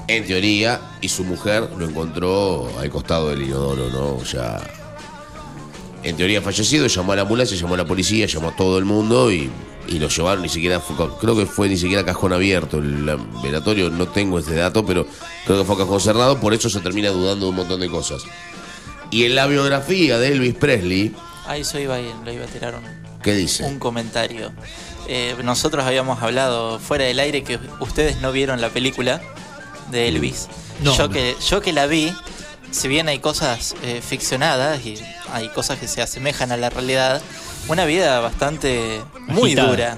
Speaker 3: En teoría, y su mujer lo encontró al costado del inodoro, ¿no? Ya en teoría fallecido, llamó a la ambulancia, llamó a la policía, llamó a todo el mundo y, y lo llevaron, ni siquiera creo que fue ni siquiera cajón abierto el la- velatorio, no tengo este dato, pero creo que fue cajón cerrado, por eso se termina dudando de un montón de cosas. Y en la biografía de Elvis Presley,
Speaker 4: A eso iba, y le iba a tirar un,
Speaker 3: ¿qué dice?
Speaker 4: un comentario. Eh, nosotros habíamos hablado fuera del aire que ustedes no vieron la película de Elvis.
Speaker 2: No,
Speaker 4: yo,
Speaker 2: no.
Speaker 4: Que, yo que la vi, si bien hay cosas eh, ficcionadas y hay cosas que se asemejan a la realidad, una vida bastante muy
Speaker 2: Agitada.
Speaker 4: dura.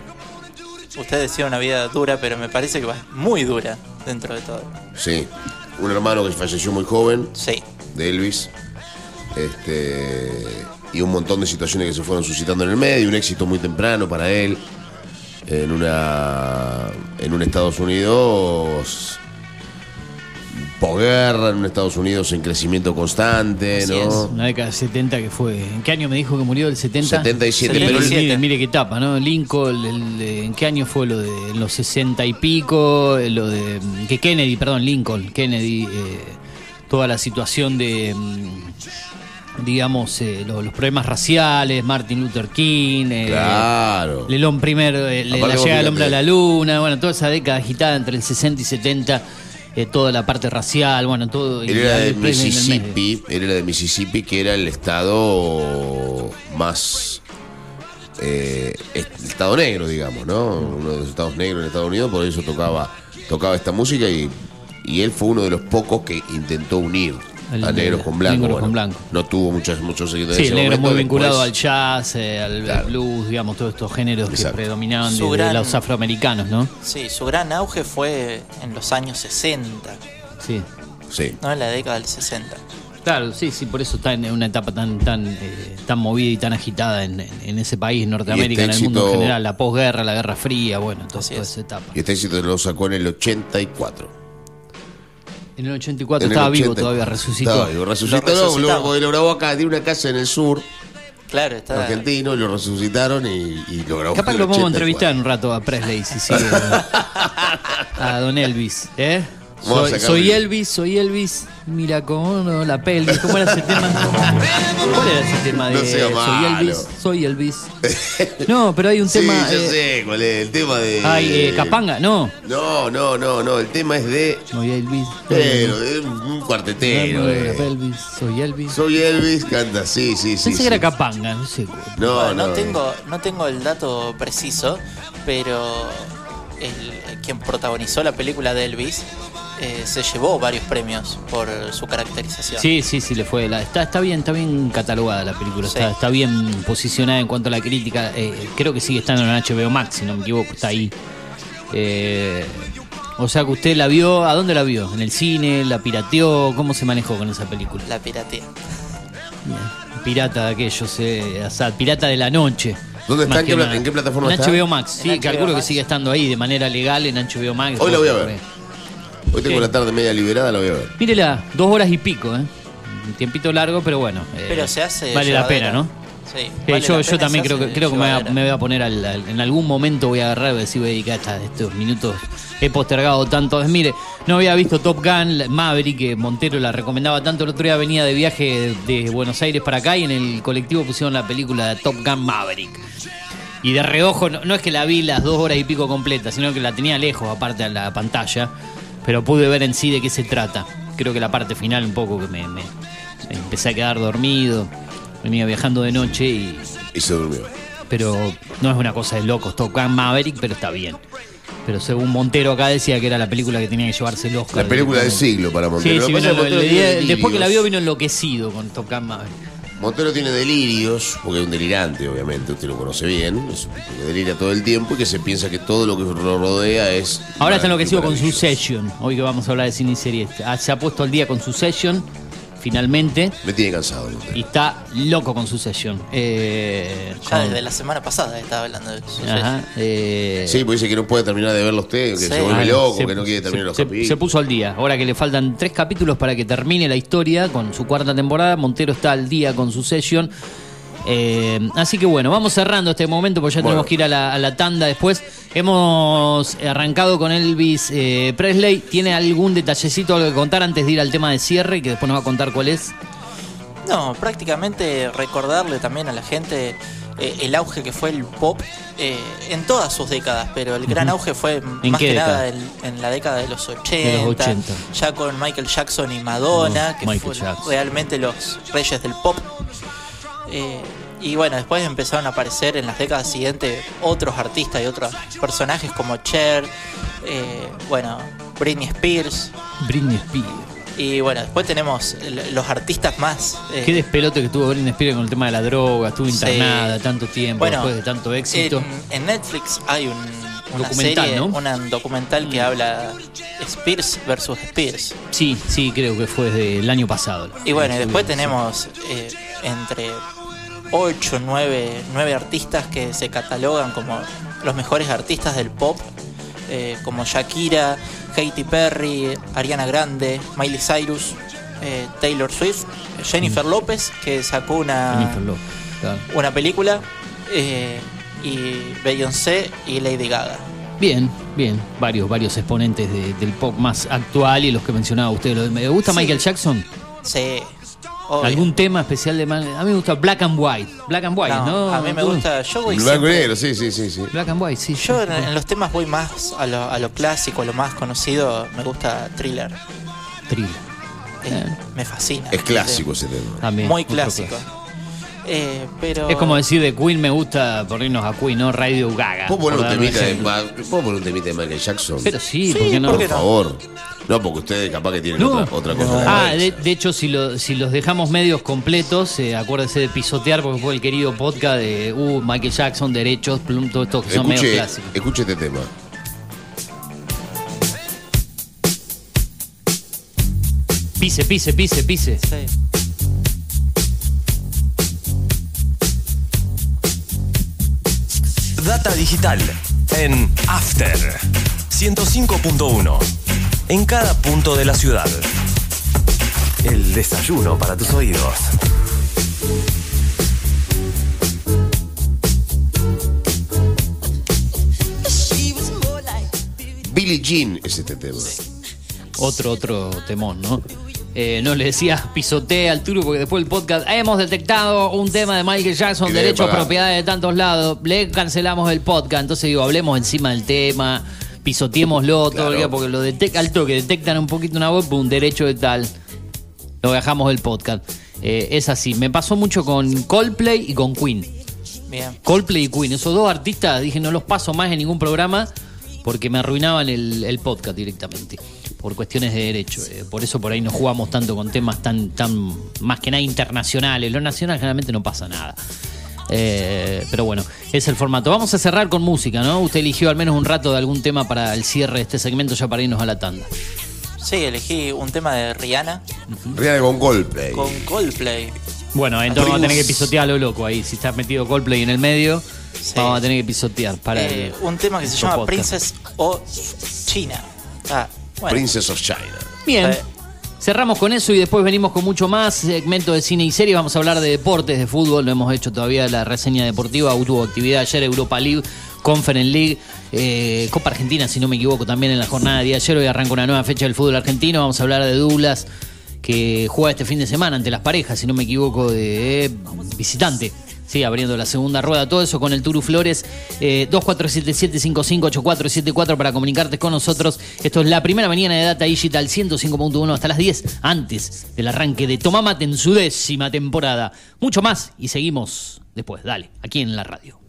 Speaker 4: Usted decía una vida dura, pero me parece que va muy dura dentro de todo.
Speaker 3: Sí, un hermano que falleció muy joven,
Speaker 4: Sí,
Speaker 3: de Elvis. Este, y un montón de situaciones que se fueron suscitando en el medio, un éxito muy temprano para él. En una. En un Estados Unidos. Posguerra, en un Estados Unidos en crecimiento constante,
Speaker 4: Así
Speaker 3: ¿no?
Speaker 4: es.
Speaker 2: Una década de 70 que fue. ¿En qué año me dijo que murió el 70?
Speaker 3: 77,
Speaker 2: Mire,
Speaker 3: pero él-
Speaker 2: mire, mire qué etapa, ¿no? Lincoln, el- el- ¿en qué año fue lo de en los 60 y pico? Lo de. Que Kennedy, perdón, Lincoln, Kennedy, eh, toda la situación de. Digamos, eh, lo- los problemas raciales, Martin Luther King, eh,
Speaker 3: Claro.
Speaker 2: el hombre primero, eh, la llegada del hombre a la luna, bueno, toda esa década agitada entre el 60 y 70, eh, toda la parte racial, bueno, todo.
Speaker 3: Él era de. Mississippi, él era de Mississippi, que era el estado más. eh, estado negro, digamos, ¿no? Uno de los estados negros en Estados Unidos, por eso tocaba, tocaba esta música y, y él fue uno de los pocos que intentó unir
Speaker 2: El
Speaker 3: a negros
Speaker 2: negro-
Speaker 3: con Bueno,
Speaker 2: blanco.
Speaker 3: No tuvo muchos, muchos seguidores
Speaker 2: Sí,
Speaker 3: en
Speaker 2: el negro
Speaker 3: momento,
Speaker 2: muy vinculado al jazz, eh, al, al
Speaker 3: Claro.
Speaker 2: blues, digamos, todos estos géneros que predominaban de, los afroamericanos, ¿no?
Speaker 4: sí, su gran auge fue en los años 60,
Speaker 2: Sí.
Speaker 3: Sí.
Speaker 4: no en la década del 60.
Speaker 2: Claro, sí, sí, por eso está en una etapa tan tan eh, tan movida y tan agitada en, en- en ese país, Norteamérica,
Speaker 3: Y este
Speaker 2: en el mundo en general, la posguerra, la Guerra Fría, bueno, toda
Speaker 4: es.
Speaker 2: esa etapa.
Speaker 3: Y este éxito lo sacó en el 84.
Speaker 2: En el 84
Speaker 3: En el
Speaker 2: estaba vivo
Speaker 3: 80.
Speaker 2: todavía, resucitó.
Speaker 3: Estaba vivo, resucitó,
Speaker 4: Lo
Speaker 3: no, porque lo grabó acá, tiene una casa en el sur,
Speaker 4: Claro, está.
Speaker 3: argentino, y lo resucitaron y, y lo grabó
Speaker 2: Capaz que lo vamos a
Speaker 3: 84.
Speaker 2: entrevistar un rato a Presley, si sigue. a Don Elvis, ¿eh?
Speaker 3: Vamos
Speaker 2: Soy, Elvis, soy Elvis, mira cómo no, la pelvis. ¿Cómo era ese tema? ¿Cuál era ese tema de
Speaker 3: No sea
Speaker 2: Soy. Elvis, soy Elvis? No, pero hay un
Speaker 3: Sí,
Speaker 2: tema.
Speaker 3: yo
Speaker 2: eh,
Speaker 3: sé cuál es el tema de.
Speaker 2: Ay, eh, Capanga, no.
Speaker 3: No, no, no, no. El tema es de.
Speaker 2: Soy Elvis.
Speaker 3: Pero, de un cuartetero. Eh.
Speaker 2: pelvis, soy Elvis.
Speaker 3: Soy Elvis, canta, sí, sí, sí.
Speaker 2: Pensé
Speaker 3: sí.
Speaker 2: que era Capanga, no sé.
Speaker 3: No,
Speaker 4: Bueno,
Speaker 3: no.
Speaker 4: no, tengo, no tengo el dato preciso, pero el, quien protagonizó la película de Elvis eh, se llevó varios premios por su caracterización.
Speaker 2: Sí, sí, sí, le fue. La, está, está bien, está bien catalogada la película,
Speaker 4: Sí.
Speaker 2: está, está bien posicionada en cuanto a la crítica. eh, creo que sigue estando en HBO Max, si no me equivoco, está ahí. Eh, o sea que usted la vio, ¿a dónde la vio? ¿En el cine? ¿La pirateó? ¿Cómo se manejó con esa película?
Speaker 4: La piratea.
Speaker 2: Pirata de aquellos, eh, o sea, pirata de la noche.
Speaker 3: ¿Dónde está? ¿En qué en qué plataforma
Speaker 2: en
Speaker 3: está?
Speaker 2: HBO Max, sí,
Speaker 4: HBO
Speaker 2: calculo que sigue estando ahí de manera legal en HBO Max.
Speaker 3: Hoy la voy a ver. Hoy tengo la tarde media liberada, la voy a ver.
Speaker 2: Mírela, dos horas y pico, ¿eh? Un tiempito largo, pero bueno. eh,
Speaker 4: Pero se hace.
Speaker 2: Vale la
Speaker 4: llevadera.
Speaker 2: pena, ¿no?
Speaker 4: Sí.
Speaker 2: Eh,
Speaker 4: vale
Speaker 2: yo,
Speaker 4: la
Speaker 2: yo
Speaker 4: pena,
Speaker 2: también
Speaker 4: se
Speaker 2: creo que
Speaker 4: hace
Speaker 2: creo que me voy, a,
Speaker 4: llevadera.
Speaker 2: me voy a poner al, al- en algún momento voy a agarrar y voy a decir voy a dedicar esta- estos minutos he postergado tanto mire no había visto Top Gun la- Maverick que Montero la recomendaba tanto el otro día venía de viaje de Buenos Aires para acá y en el colectivo pusieron la película de Top Gun Maverick Y de reojo, no, no es que la vi las dos horas y pico completas, sino que la tenía lejos, aparte a la pantalla. Pero pude ver en sí de qué se trata. Creo que la parte final un poco que me, empecé a quedar dormido. Venía viajando de noche y.
Speaker 3: Y se durmió.
Speaker 2: Pero no es una cosa de locos. Top Gun Maverick, pero está bien. Pero según Montero acá decía que era la película que tenía que llevarse el Oscar.
Speaker 3: La película del siglo para Montero.
Speaker 2: Sí, vino- le- después que la vio vino enloquecido con Top Gun Maverick.
Speaker 3: Montero tiene delirios, porque es un delirante, obviamente, usted lo conoce bien, es que delira todo el tiempo y que se piensa que todo lo que lo rodea es...
Speaker 2: Ahora está enloquecido con
Speaker 3: maravilloso.
Speaker 2: Succession. Hoy que vamos a hablar de cine y series. Ah, Se ha puesto al día con Succession, finalmente.
Speaker 3: Me tiene cansado.
Speaker 2: Y está loco con Succession. Eh,
Speaker 4: Ya
Speaker 2: con-
Speaker 4: desde la semana pasada estaba hablando de eso.
Speaker 2: Ajá, eh,
Speaker 3: Sí, porque dice que no puede terminar de verlo usted, que
Speaker 4: Sí.
Speaker 3: se vuelve
Speaker 2: ah,
Speaker 3: loco,
Speaker 2: se-
Speaker 3: que no quiere terminar
Speaker 2: se-
Speaker 3: los
Speaker 2: se,
Speaker 3: capítulos.
Speaker 2: se puso al día. Ahora que le faltan tres capítulos para que termine la historia con su cuarta temporada, Montero está al día con Succession. Eh, así que bueno, vamos cerrando este momento porque ya
Speaker 3: Bueno.
Speaker 2: tenemos que ir a la, a la tanda después. Hemos arrancado con Elvis eh, Presley. ¿Tiene algún detallecito algo que contar antes de ir al tema de cierre? Que después nos va a contar cuál es.
Speaker 4: No, prácticamente recordarle también a la gente eh, el auge que fue el pop eh, en todas sus décadas, pero el gran auge fue
Speaker 2: ¿En
Speaker 4: más
Speaker 2: qué
Speaker 4: que
Speaker 2: década?
Speaker 4: nada en, en la década de los 80,
Speaker 2: De los 80.
Speaker 4: ya con Michael Jackson y Madonna, que
Speaker 2: Michael
Speaker 4: fueron
Speaker 2: Jackson.
Speaker 4: realmente los reyes del pop. Eh, y bueno, después empezaron a aparecer en las décadas siguientes otros artistas y otros personajes como Cher, eh, bueno, Britney Spears.
Speaker 2: Britney Spears.
Speaker 4: Y bueno, después tenemos los artistas más. eh,
Speaker 2: Qué despelote que tuvo Britney Spears con el tema de la droga. Estuvo
Speaker 4: Sí.
Speaker 2: internada tanto tiempo
Speaker 4: Bueno,
Speaker 2: después de tanto éxito.
Speaker 4: En, en Netflix hay un una
Speaker 2: Documental,
Speaker 4: serie,
Speaker 2: ¿no? Mm.
Speaker 4: una- un documental que habla Spears versus Spears.
Speaker 2: Sí, sí, creo que fue del año pasado.
Speaker 4: Y bueno, y después tenemos eh, entre 8, 9, 9 artistas que se catalogan como los mejores artistas del pop, eh, como Shakira, Katy Perry, Ariana Grande, Miley Cyrus, eh, Taylor Swift, Jennifer López, que sacó una,
Speaker 2: Mm. Claro.
Speaker 4: una película, eh, y Beyoncé y Lady Gaga.
Speaker 2: Bien, bien. Varios, varios exponentes de- del pop más actual y los que mencionaba usted. Lo- ¿Me gusta
Speaker 4: Sí.
Speaker 2: Michael Jackson?
Speaker 4: Sí. obvio.
Speaker 2: ¿Algún tema especial de Man- A mí me gusta Black and White. Black and White, ¿no?
Speaker 4: A mí me
Speaker 2: ¿Tú?
Speaker 4: gusta. Yo voy
Speaker 3: Blanco y
Speaker 4: siempre-
Speaker 3: negro, sí, sí, sí, sí.
Speaker 2: Black and White, sí.
Speaker 4: Yo
Speaker 2: sí.
Speaker 4: en, en los temas voy más a lo, a lo clásico, a lo más conocido. Me gusta Thriller.
Speaker 2: Thriller.
Speaker 4: Eh, me fascina.
Speaker 3: Es clásico ese tema.
Speaker 2: También.
Speaker 4: Muy clásico. Eh, pero.
Speaker 2: Es como decir de Queen me gusta por irnos a Queen, ¿no? Radio Gaga.
Speaker 3: ¿Puedo poner, un temita de, ¿Puedo poner un temita de Michael Jackson?
Speaker 2: Pero sí,
Speaker 4: Sí,
Speaker 2: ¿por qué no?
Speaker 4: ¿por
Speaker 3: Por
Speaker 4: qué no?
Speaker 3: favor. No, porque ustedes capaz que tienen
Speaker 2: No.
Speaker 3: otra, otra cosa.
Speaker 2: Ah, de, de hecho, si, lo- si los dejamos medios completos, eh, acuérdense de pisotear, porque fue el querido podcast de uh, Michael Jackson, Derechos, Plum, todo esto que son medios clásicos.
Speaker 3: escuche este tema.
Speaker 2: Pise, pise, pise, pise.
Speaker 4: Sí.
Speaker 6: Data digital en After 105.1 en cada punto de la ciudad. El desayuno para tus oídos.
Speaker 3: Billie Jean es este tema.
Speaker 2: Otro, otro temón, ¿no? Eh, no le decía pisotea al turo porque después del podcast hemos detectado un tema de Michael Jackson, derechos, propiedades de tantos lados, le cancelamos el podcast, entonces digo, hablemos encima del tema, pisoteémoslo todo el día porque lo detectan al toque, detectan un poquito una voz, un derecho de tal, lo dejamos del podcast. Eh, es así, me pasó mucho con Coldplay y con Queen.
Speaker 4: Bien.
Speaker 2: Coldplay y Queen, esos dos artistas, dije, no los paso más en ningún programa porque me arruinaban el, el podcast directamente, por cuestiones de derecho. Eh, por eso por ahí no jugamos tanto con temas tan, tan más que nada internacionales. Lo nacional generalmente no pasa nada. Eh, pero bueno, es el formato. Vamos a cerrar con música, ¿no? Usted eligió al menos un rato de algún tema para el cierre de este segmento, ya para irnos a la tanda.
Speaker 4: Sí, elegí un tema de Rihanna
Speaker 3: Rihanna con Coldplay.
Speaker 4: con Coldplay.
Speaker 2: Bueno, entonces vamos a tener que pisotear a lo loco ahí. Si está metido Coldplay en el medio,
Speaker 4: Sí.
Speaker 2: vamos a tener que pisotear para
Speaker 4: Eh,
Speaker 2: el-
Speaker 4: un tema que se llama
Speaker 2: podcast.
Speaker 4: Princess o China. Ah, bueno.
Speaker 3: Princess of China.
Speaker 2: Bien.
Speaker 4: Eh,
Speaker 2: Cerramos con eso y después venimos con mucho más. Segmento de cine y serie. Vamos a hablar de deportes, de fútbol. No hemos hecho todavía la reseña deportiva. Hubo actividad ayer, Europa League, Conference League, eh, Copa Argentina, si no me equivoco, también en la jornada de ayer. Hoy arranca una nueva fecha del fútbol argentino. Vamos a hablar de Douglas, que juega este fin de semana ante las parejas, si no me equivoco, de visitante. Sí, abriendo la segunda rueda, todo eso con el Turu Flores. Eh, 2477-558474 para comunicarte con nosotros. Esto es la primera mañana de Data Digital 105.1 hasta las 10, antes del arranque de Tomamate en su décima temporada. Mucho más y seguimos después. Dale, aquí en la radio.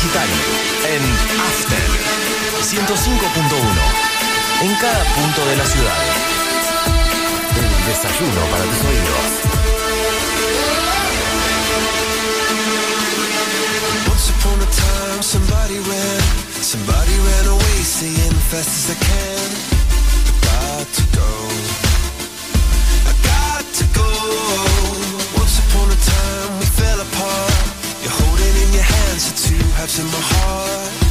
Speaker 6: Digital en After 105.1 en cada punto de la ciudad. El desayuno para tus oídos.
Speaker 5: Once upon a time, somebody ran, somebody ran away, saying fast as I can. I got to go. I got to go. Once upon a time, we fell apart.
Speaker 7: answer to perhaps in my heart.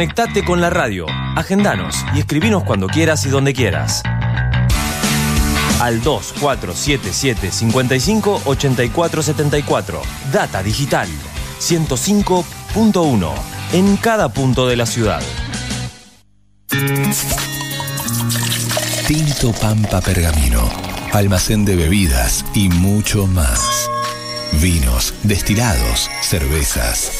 Speaker 6: Conectate con la radio, agendanos y escribinos cuando quieras y donde quieras. Al 2477 55 84 74. Data Digital 105.1 en cada punto de la ciudad.
Speaker 8: Tinto Pampa Pergamino, almacén de bebidas y mucho más. Vinos, destilados, cervezas,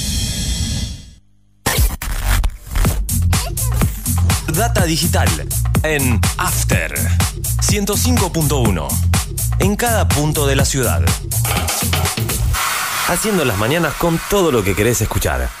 Speaker 6: Data digital en After 105.1 en cada punto de la ciudad. Haciendo las mañanas con todo lo que querés escuchar.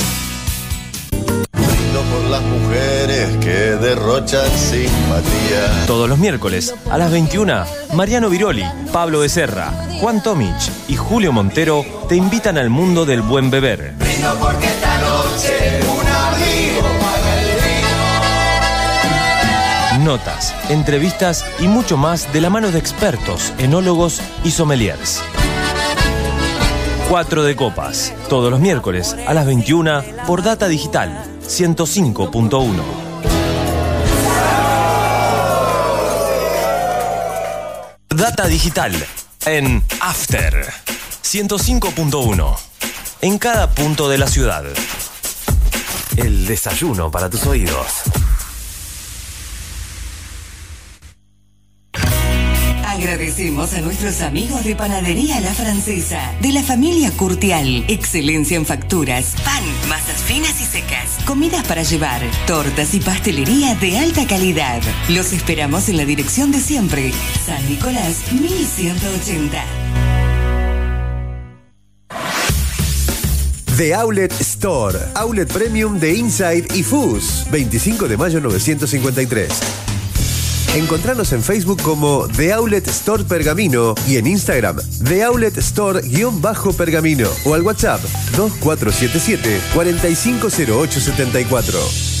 Speaker 9: Mujeres que derrochan simpatía.
Speaker 6: Todos los miércoles a las 21, Mariano Viroli, Pablo Becerra, Juan Tomich y Julio Montero te invitan al mundo del buen beber.
Speaker 5: Brindo porque esta noche un amigo paga el vino.
Speaker 6: Notas, entrevistas y mucho más de la mano de expertos, enólogos y sommeliers. 4 de copas, todos los miércoles a las 21 por Data Digital 105.1. Data Digital en After 105.1 en cada punto de la ciudad. El desayuno para tus oídos.
Speaker 10: Agradecemos a nuestros amigos de Panadería La Francesa, de la familia Curtial. Excelencia en facturas, pan, masas finas y secas, comidas para llevar, tortas y pastelería de alta calidad. Los esperamos en la dirección de siempre, San Nicolás 1180.
Speaker 11: The Outlet Store, Outlet Premium de Inside y Fus, 25 de mayo 953. Encontranos en Facebook como The Outlet Store Pergamino y en Instagram The Outlet Store-Pergamino o al WhatsApp 2477 450874.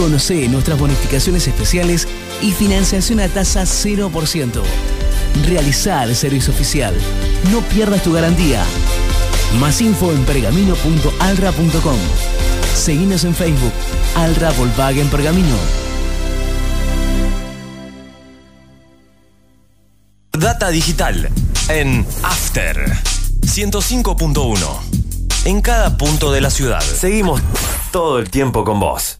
Speaker 12: Conoce nuestras bonificaciones especiales y financiación a tasa 0%. Realizar el servicio oficial. No pierdas tu garantía. Más info en pergamino.alra.com. Seguinos en Facebook. Alra Volkswagen Pergamino.
Speaker 6: Data digital en After 105.1 en cada punto de la ciudad. Seguimos todo el tiempo con vos.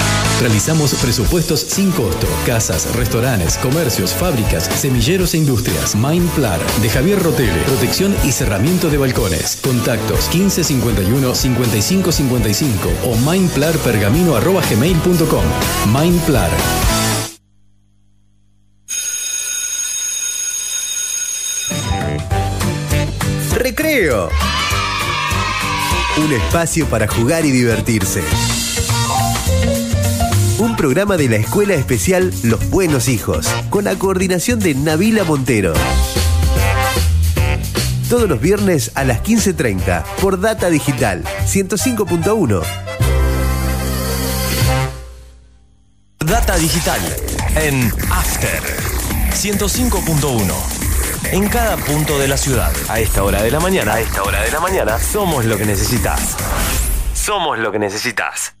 Speaker 8: Realizamos presupuestos sin costo. Casas, restaurantes, comercios, fábricas, semilleros e industrias. Mindplar de Javier Rotele. Protección y cerramiento de balcones. Contactos 1551 5555 o mindplarpergamino.gmail.com. Mindplar.
Speaker 11: Recreo. Un espacio para jugar y divertirse. Un programa de la Escuela Especial Los Buenos Hijos, con la coordinación de Navila Montero. Todos los viernes a las 15.30 por Data Digital 105.1.
Speaker 6: Data digital en After 105.1 en cada punto de la ciudad. A esta hora de la mañana, a esta hora de la mañana, somos lo que necesitas. Somos lo que necesitas.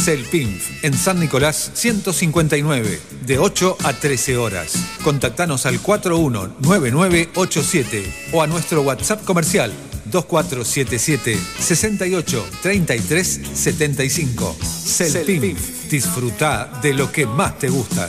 Speaker 13: Celpinf, en San Nicolás 159, de 8 a 13 horas. Contactanos al 419987 o a nuestro WhatsApp comercial 2477 68 33 75. Celpinf, disfruta de lo que más te gusta.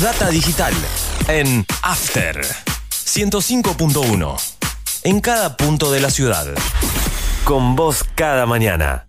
Speaker 6: Data digital en After 105.1. En cada punto de la ciudad. Con vos cada mañana.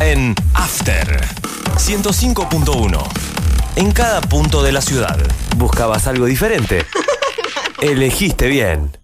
Speaker 6: en After 105.1. En cada punto de la ciudad. ¿Buscabas algo diferente? Elegiste bien.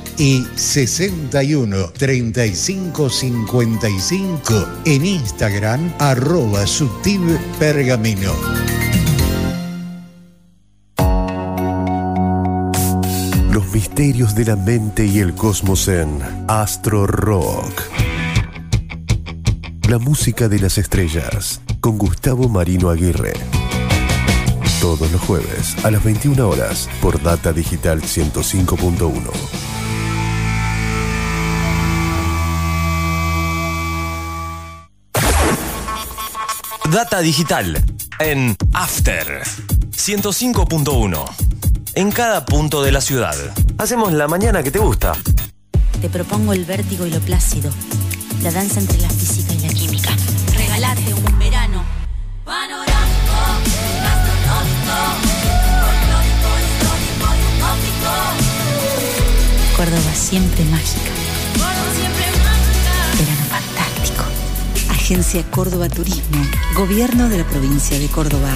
Speaker 14: y 61 35 55 en Instagram arroba.
Speaker 11: Los misterios de la mente y el cosmos en Astro Rock. La música de las estrellas con Gustavo Marino Aguirre. Todos los jueves a las 21 horas por Data Digital 105.1.
Speaker 6: Data digital en After 105.1. En cada punto de la ciudad. Hacemos la mañana que te gusta.
Speaker 15: Te propongo el vértigo y lo plácido, la danza entre la física y la química. Regalate un verano panorámico, gastronómico, folclórico, histórico y utópico. Córdoba siempre mágica. Agencia Córdoba Turismo, Gobierno de la provincia de Córdoba.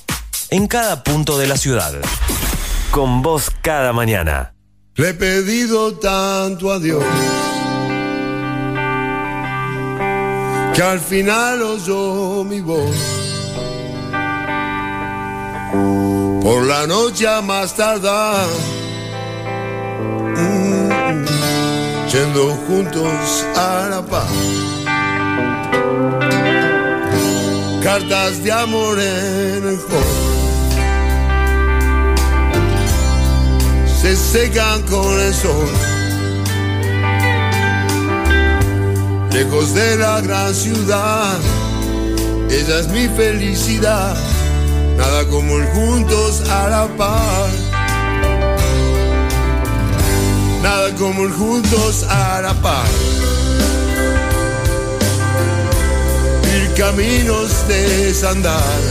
Speaker 6: En cada punto de la ciudad.
Speaker 16: Con vos cada mañana.
Speaker 17: Le he pedido tanto a Dios que al final oyó mi voz. Por la noche a más tardar, mm, yendo juntos a la paz. Cartas de amor en el hall. Se secan con el sol. Lejos de la gran ciudad, ella es mi felicidad. Nada como el juntos a la par. Nada como el juntos a la par. Ir caminos de desandar.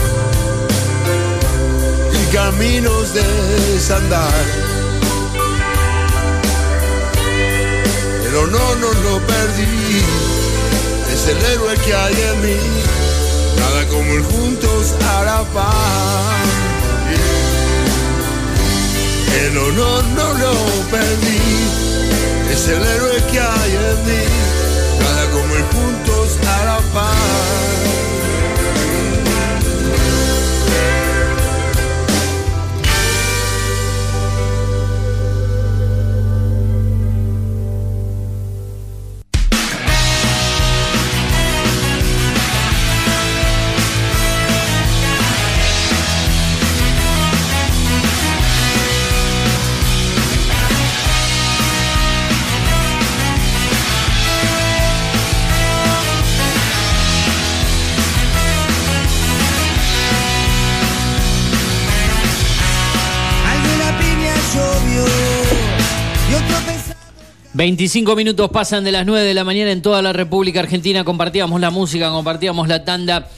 Speaker 17: Caminos de desandar. Pero no, no lo perdí, es el héroe que hay en mí, nada como ir juntos la paz. El honor no lo perdí, es el héroe que hay en mí, nada como ir juntos la paz.
Speaker 2: 25 minutos pasan de las 9 de la mañana en toda la República Argentina. Compartíamos la música, compartíamos la tanda.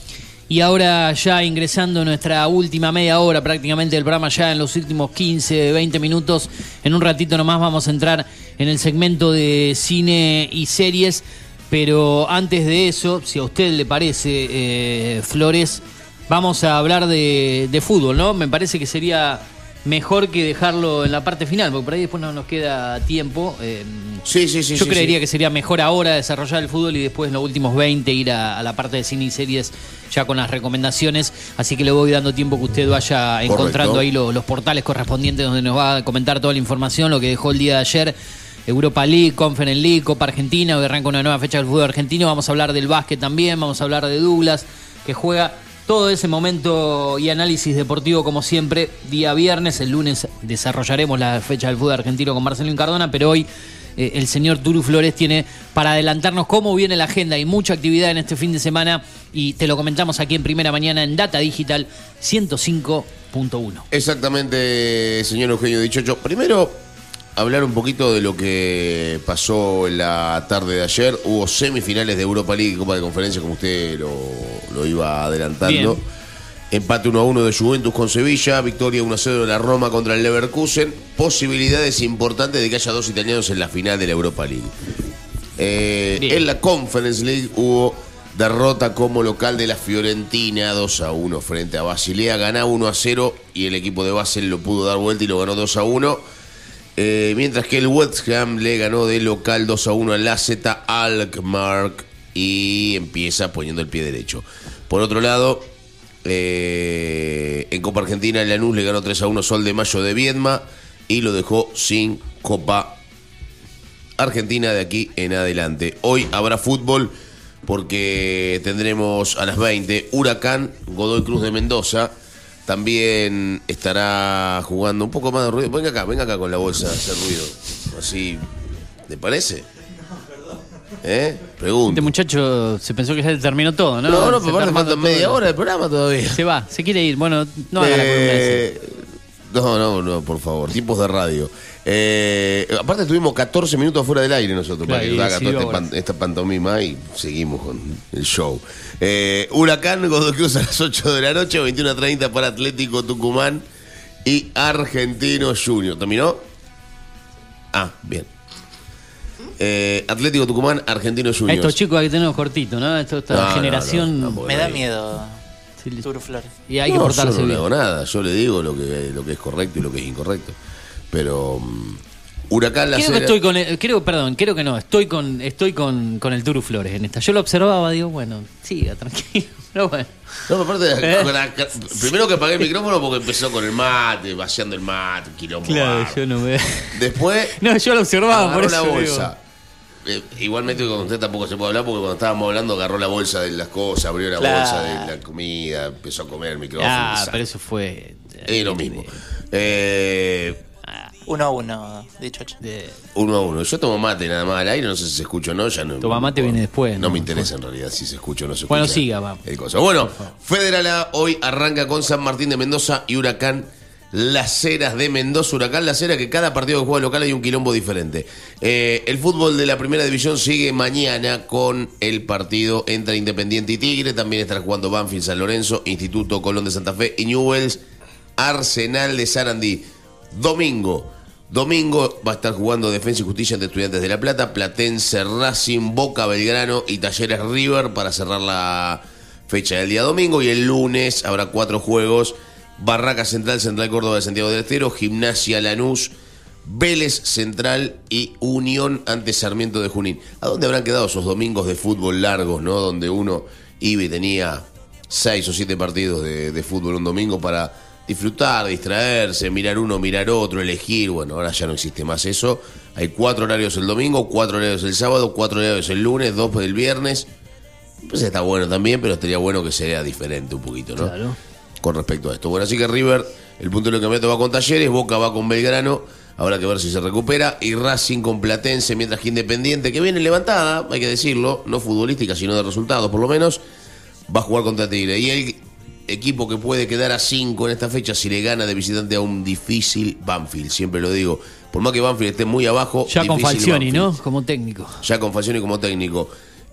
Speaker 2: Y ahora ya ingresando nuestra última media hora prácticamente del programa, ya en los últimos 15, 20 minutos, en un ratito nomás vamos a entrar en el segmento de cine y series. Pero antes de eso, si a usted le parece, eh, Flores, vamos a hablar de fútbol, ¿no? Me parece que sería mejor que dejarlo en la parte final, porque por ahí después no nos queda tiempo. Eh,
Speaker 3: Sí, sí, sí.
Speaker 2: yo
Speaker 3: sí,
Speaker 2: creería
Speaker 3: sí.
Speaker 2: que sería mejor ahora desarrollar el fútbol y después en los últimos 20 ir a, a la parte de cine y series ya con las recomendaciones. Así que le voy dando tiempo que usted vaya encontrando ahí lo- los portales correspondientes donde nos va a comentar toda la información, lo que dejó el día de ayer. Europa League, Conference League, Copa Argentina, hoy arranca una nueva fecha del fútbol argentino. Vamos a hablar del básquet también, vamos a hablar de Douglas, que juega todo ese momento y análisis deportivo como siempre, día viernes. El lunes desarrollaremos la fecha del fútbol argentino con Marcelino Cardona, pero hoy eh, el señor Turu Flores tiene para adelantarnos cómo viene la agenda. Hay mucha actividad en este fin de semana y te lo comentamos aquí en primera mañana en Data Digital 105.1.
Speaker 3: Exactamente, señor Eugenio Dichocho. Primero, hablar un poquito de lo que pasó en la tarde de ayer. Hubo semifinales de Europa League y Copa de Conferencia, como usted lo, lo iba adelantando.
Speaker 2: Bien.
Speaker 3: Empate 1 a 1 de Juventus con Sevilla, victoria 1 a 0 de la Roma contra el Leverkusen. Posibilidades importantes de que haya dos italianos en la final de la Europa League. Eh, en la Conference League hubo derrota como local de la Fiorentina 2 a 1 frente a Basilea. Ganaba 1 a 0 y el equipo de Basel lo pudo dar vuelta y lo ganó 2 a 1. Eh, mientras que el West Ham le ganó de local 2 a 1 al AZ Alkmaar y empieza poniendo el pie derecho. Por otro lado, eh, en Copa Argentina, el Lanús le ganó 3 a 1 Sol de Mayo de Viedma y lo dejó sin Copa Argentina de aquí en adelante. Hoy habrá fútbol porque tendremos a las 20 Huracán Godoy Cruz de Mendoza. También estará jugando un poco más de ruido. Venga acá, venga acá con la bolsa a hacer ruido. Así, ¿te parece? ¿Eh? Pregunto.
Speaker 2: Este muchacho se pensó que ya terminó todo, ¿no?
Speaker 3: No, no, pero falta media hora del programa todavía.
Speaker 2: Se va, se quiere ir. Bueno, no haga la columna esa.
Speaker 3: No, no, no, por favor. Tiempos de radio. Eh, aparte estuvimos 14 minutos fuera del aire nosotros para que
Speaker 2: y
Speaker 3: haga
Speaker 2: sí,
Speaker 3: toda este pan- esta pantomima y seguimos con el show. Eh, Huracán Godoy Cruz a las 8 de la noche, 21 a 30 para Atlético Tucumán y Argentino Junior. ¿Terminó? Ah, bien. Eh, Atlético Tucumán, Argentino
Speaker 2: A
Speaker 3: Junior.
Speaker 2: estos chicos hay que tenerlos cortitos, ¿no? Esto- Esta
Speaker 3: No, no,
Speaker 2: generación.
Speaker 3: no,
Speaker 4: Me da miedo, Turu Flores.
Speaker 2: Y hay que
Speaker 3: No,
Speaker 2: portarse
Speaker 3: yo no le
Speaker 2: bien.
Speaker 3: hago nada, yo le digo lo que, lo que es correcto y lo que es incorrecto. Pero mm, Huracán la
Speaker 2: Creo que estoy con el- creo, perdón, creo que no, estoy con, estoy con, con el Turu Flores en esta. Yo lo observaba, digo, bueno, siga, tranquilo. Pero bueno.
Speaker 3: No, aparte,
Speaker 2: ¿Eh?
Speaker 3: la- primero que apagué el micrófono porque empezó con el mate, vaciando el mate, quilombo.
Speaker 2: Claro, yo no me.
Speaker 3: Después.
Speaker 2: No, yo lo observaba, por
Speaker 3: la
Speaker 2: eso. digo.
Speaker 3: Eh, igualmente con usted tampoco se puede hablar porque cuando estábamos hablando agarró la bolsa de las cosas, abrió la
Speaker 2: Claro.
Speaker 3: bolsa de la comida, empezó a comer el micrófono.
Speaker 2: Ah, pero eso fue.
Speaker 3: Es lo mismo. Eh,
Speaker 4: Uno a uno, dicho.
Speaker 3: uno a uno. Yo tomo mate nada más al aire, no sé si se escucha o no. Ya no
Speaker 2: Toma mate viene después.
Speaker 3: No me interesa en realidad si se escucha o no se escucha.
Speaker 2: Bueno, siga, vamos.
Speaker 3: el cosa. Bueno, Federal A hoy arranca con San Martín de Mendoza y Huracán Las Heras de Mendoza. Huracán Las Heras, que cada partido que juega local hay un quilombo diferente. Eh, el fútbol de la primera división sigue mañana con el partido entre Independiente y Tigre. También estará jugando Banfield San Lorenzo, Instituto Colón de Santa Fe y Newells Arsenal de Sarandí. Domingo. Domingo va a estar jugando Defensa y Justicia ante Estudiantes de La Plata, Platense, Racing, Boca, Belgrano y Talleres River para cerrar la fecha del día domingo. Y el lunes habrá cuatro juegos. Barraca Central, Central Córdoba de Santiago del Estero, Gimnasia Lanús, Vélez Central y Unión ante Sarmiento de Junín. ¿A dónde habrán quedado esos domingos de fútbol largos, no? Donde uno iba y tenía seis o siete partidos de, fútbol un domingo para disfrutar, distraerse, mirar uno, mirar otro, elegir. Bueno, ahora ya no existe más eso. Hay cuatro horarios el domingo, cuatro horarios el sábado, cuatro horarios el lunes, dos el viernes. Pues está bueno también, pero estaría bueno que sea diferente un poquito, ¿no?
Speaker 2: Claro.
Speaker 3: Con respecto a esto. Bueno, así que River, el punto del campeonato va con Talleres, Boca va con Belgrano. Habrá que ver si se recupera. Y Racing con Platense, mientras que Independiente, que viene levantada, hay que decirlo, no futbolística, sino de resultados por lo menos, va a jugar contra Tigre. Y el equipo que puede quedar a 5 en esta fecha si le gana de visitante a un difícil Banfield, siempre lo digo, por más que Banfield esté muy abajo.
Speaker 2: Ya con Falcioni,
Speaker 3: Banfield.
Speaker 2: ¿no? Como técnico.
Speaker 3: Ya con Falcioni como técnico.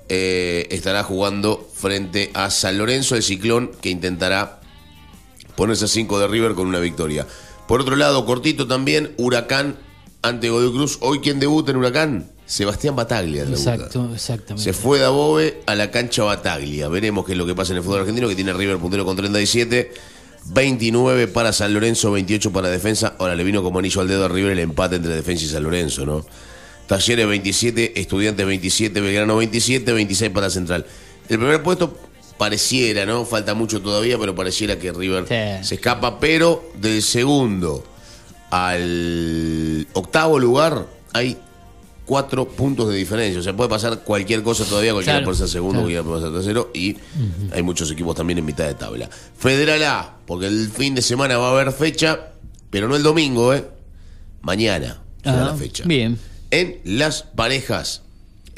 Speaker 3: eh, estará jugando frente a San Lorenzo, el ciclón, que intentará ponerse a 5 de River con una victoria. Por otro lado, cortito también, Huracán ante Godoy Cruz. Hoy, ¿quién debuta en Huracán? Sebastián Bataglia. debuta.
Speaker 2: Exacto, exactamente.
Speaker 3: Se fue de Above a la cancha Bataglia. Veremos qué es lo que pasa en el fútbol argentino, que tiene River puntero con 37, 29 para San Lorenzo, 28 para Defensa. Ahora le vino como anillo al dedo a River el empate entre Defensa y San Lorenzo, ¿no? Talleres 27, Estudiantes 27, Belgrano 27, 26 para Central. El primer puesto pareciera, ¿no? Falta mucho todavía, pero pareciera que River se escapa. Pero del segundo al octavo lugar hay cuatro puntos de diferencia. O sea, puede pasar cualquier cosa todavía, cualquiera
Speaker 2: Claro,
Speaker 3: puede ser segundo,
Speaker 2: claro.
Speaker 3: cualquiera puede ser tercero. Y hay muchos equipos también en mitad de tabla. Federal A, porque el fin de semana va a haber fecha, pero no el domingo, ¿eh? Mañana será
Speaker 2: Ah,
Speaker 3: la fecha.
Speaker 2: Bien.
Speaker 3: En las parejas,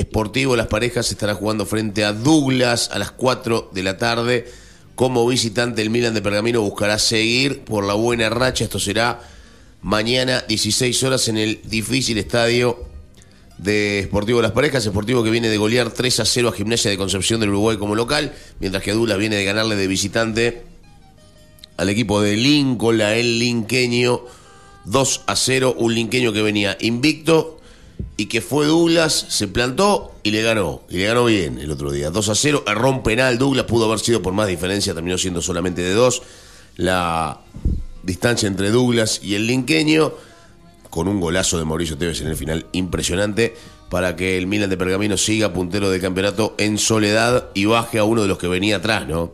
Speaker 3: Sportivo Las Parejas estará jugando frente a Douglas a las 4 de la tarde. Como visitante, el Milan de Pergamino buscará seguir por la buena racha. Esto será mañana, 16 horas, en el difícil estadio de Sportivo Las Parejas. Sportivo que viene de golear 3 a 0 a Gimnasia de Concepción del Uruguay como local, mientras que Douglas viene de ganarle de visitante al equipo de Lincoln, el linqueño, 2 a 0. Un linqueño que venía invicto y que fue Douglas, se plantó y le ganó. Y le ganó bien el otro día. 2 a 0, erró un penal. Douglas pudo haber sido por más diferencia, terminó siendo solamente de 2. La distancia entre Douglas y el linqueño, con un golazo de Mauricio Tevez en el final impresionante, para que el Milan de Pergamino siga puntero del campeonato en soledad y baje a uno de los que venía atrás, ¿no?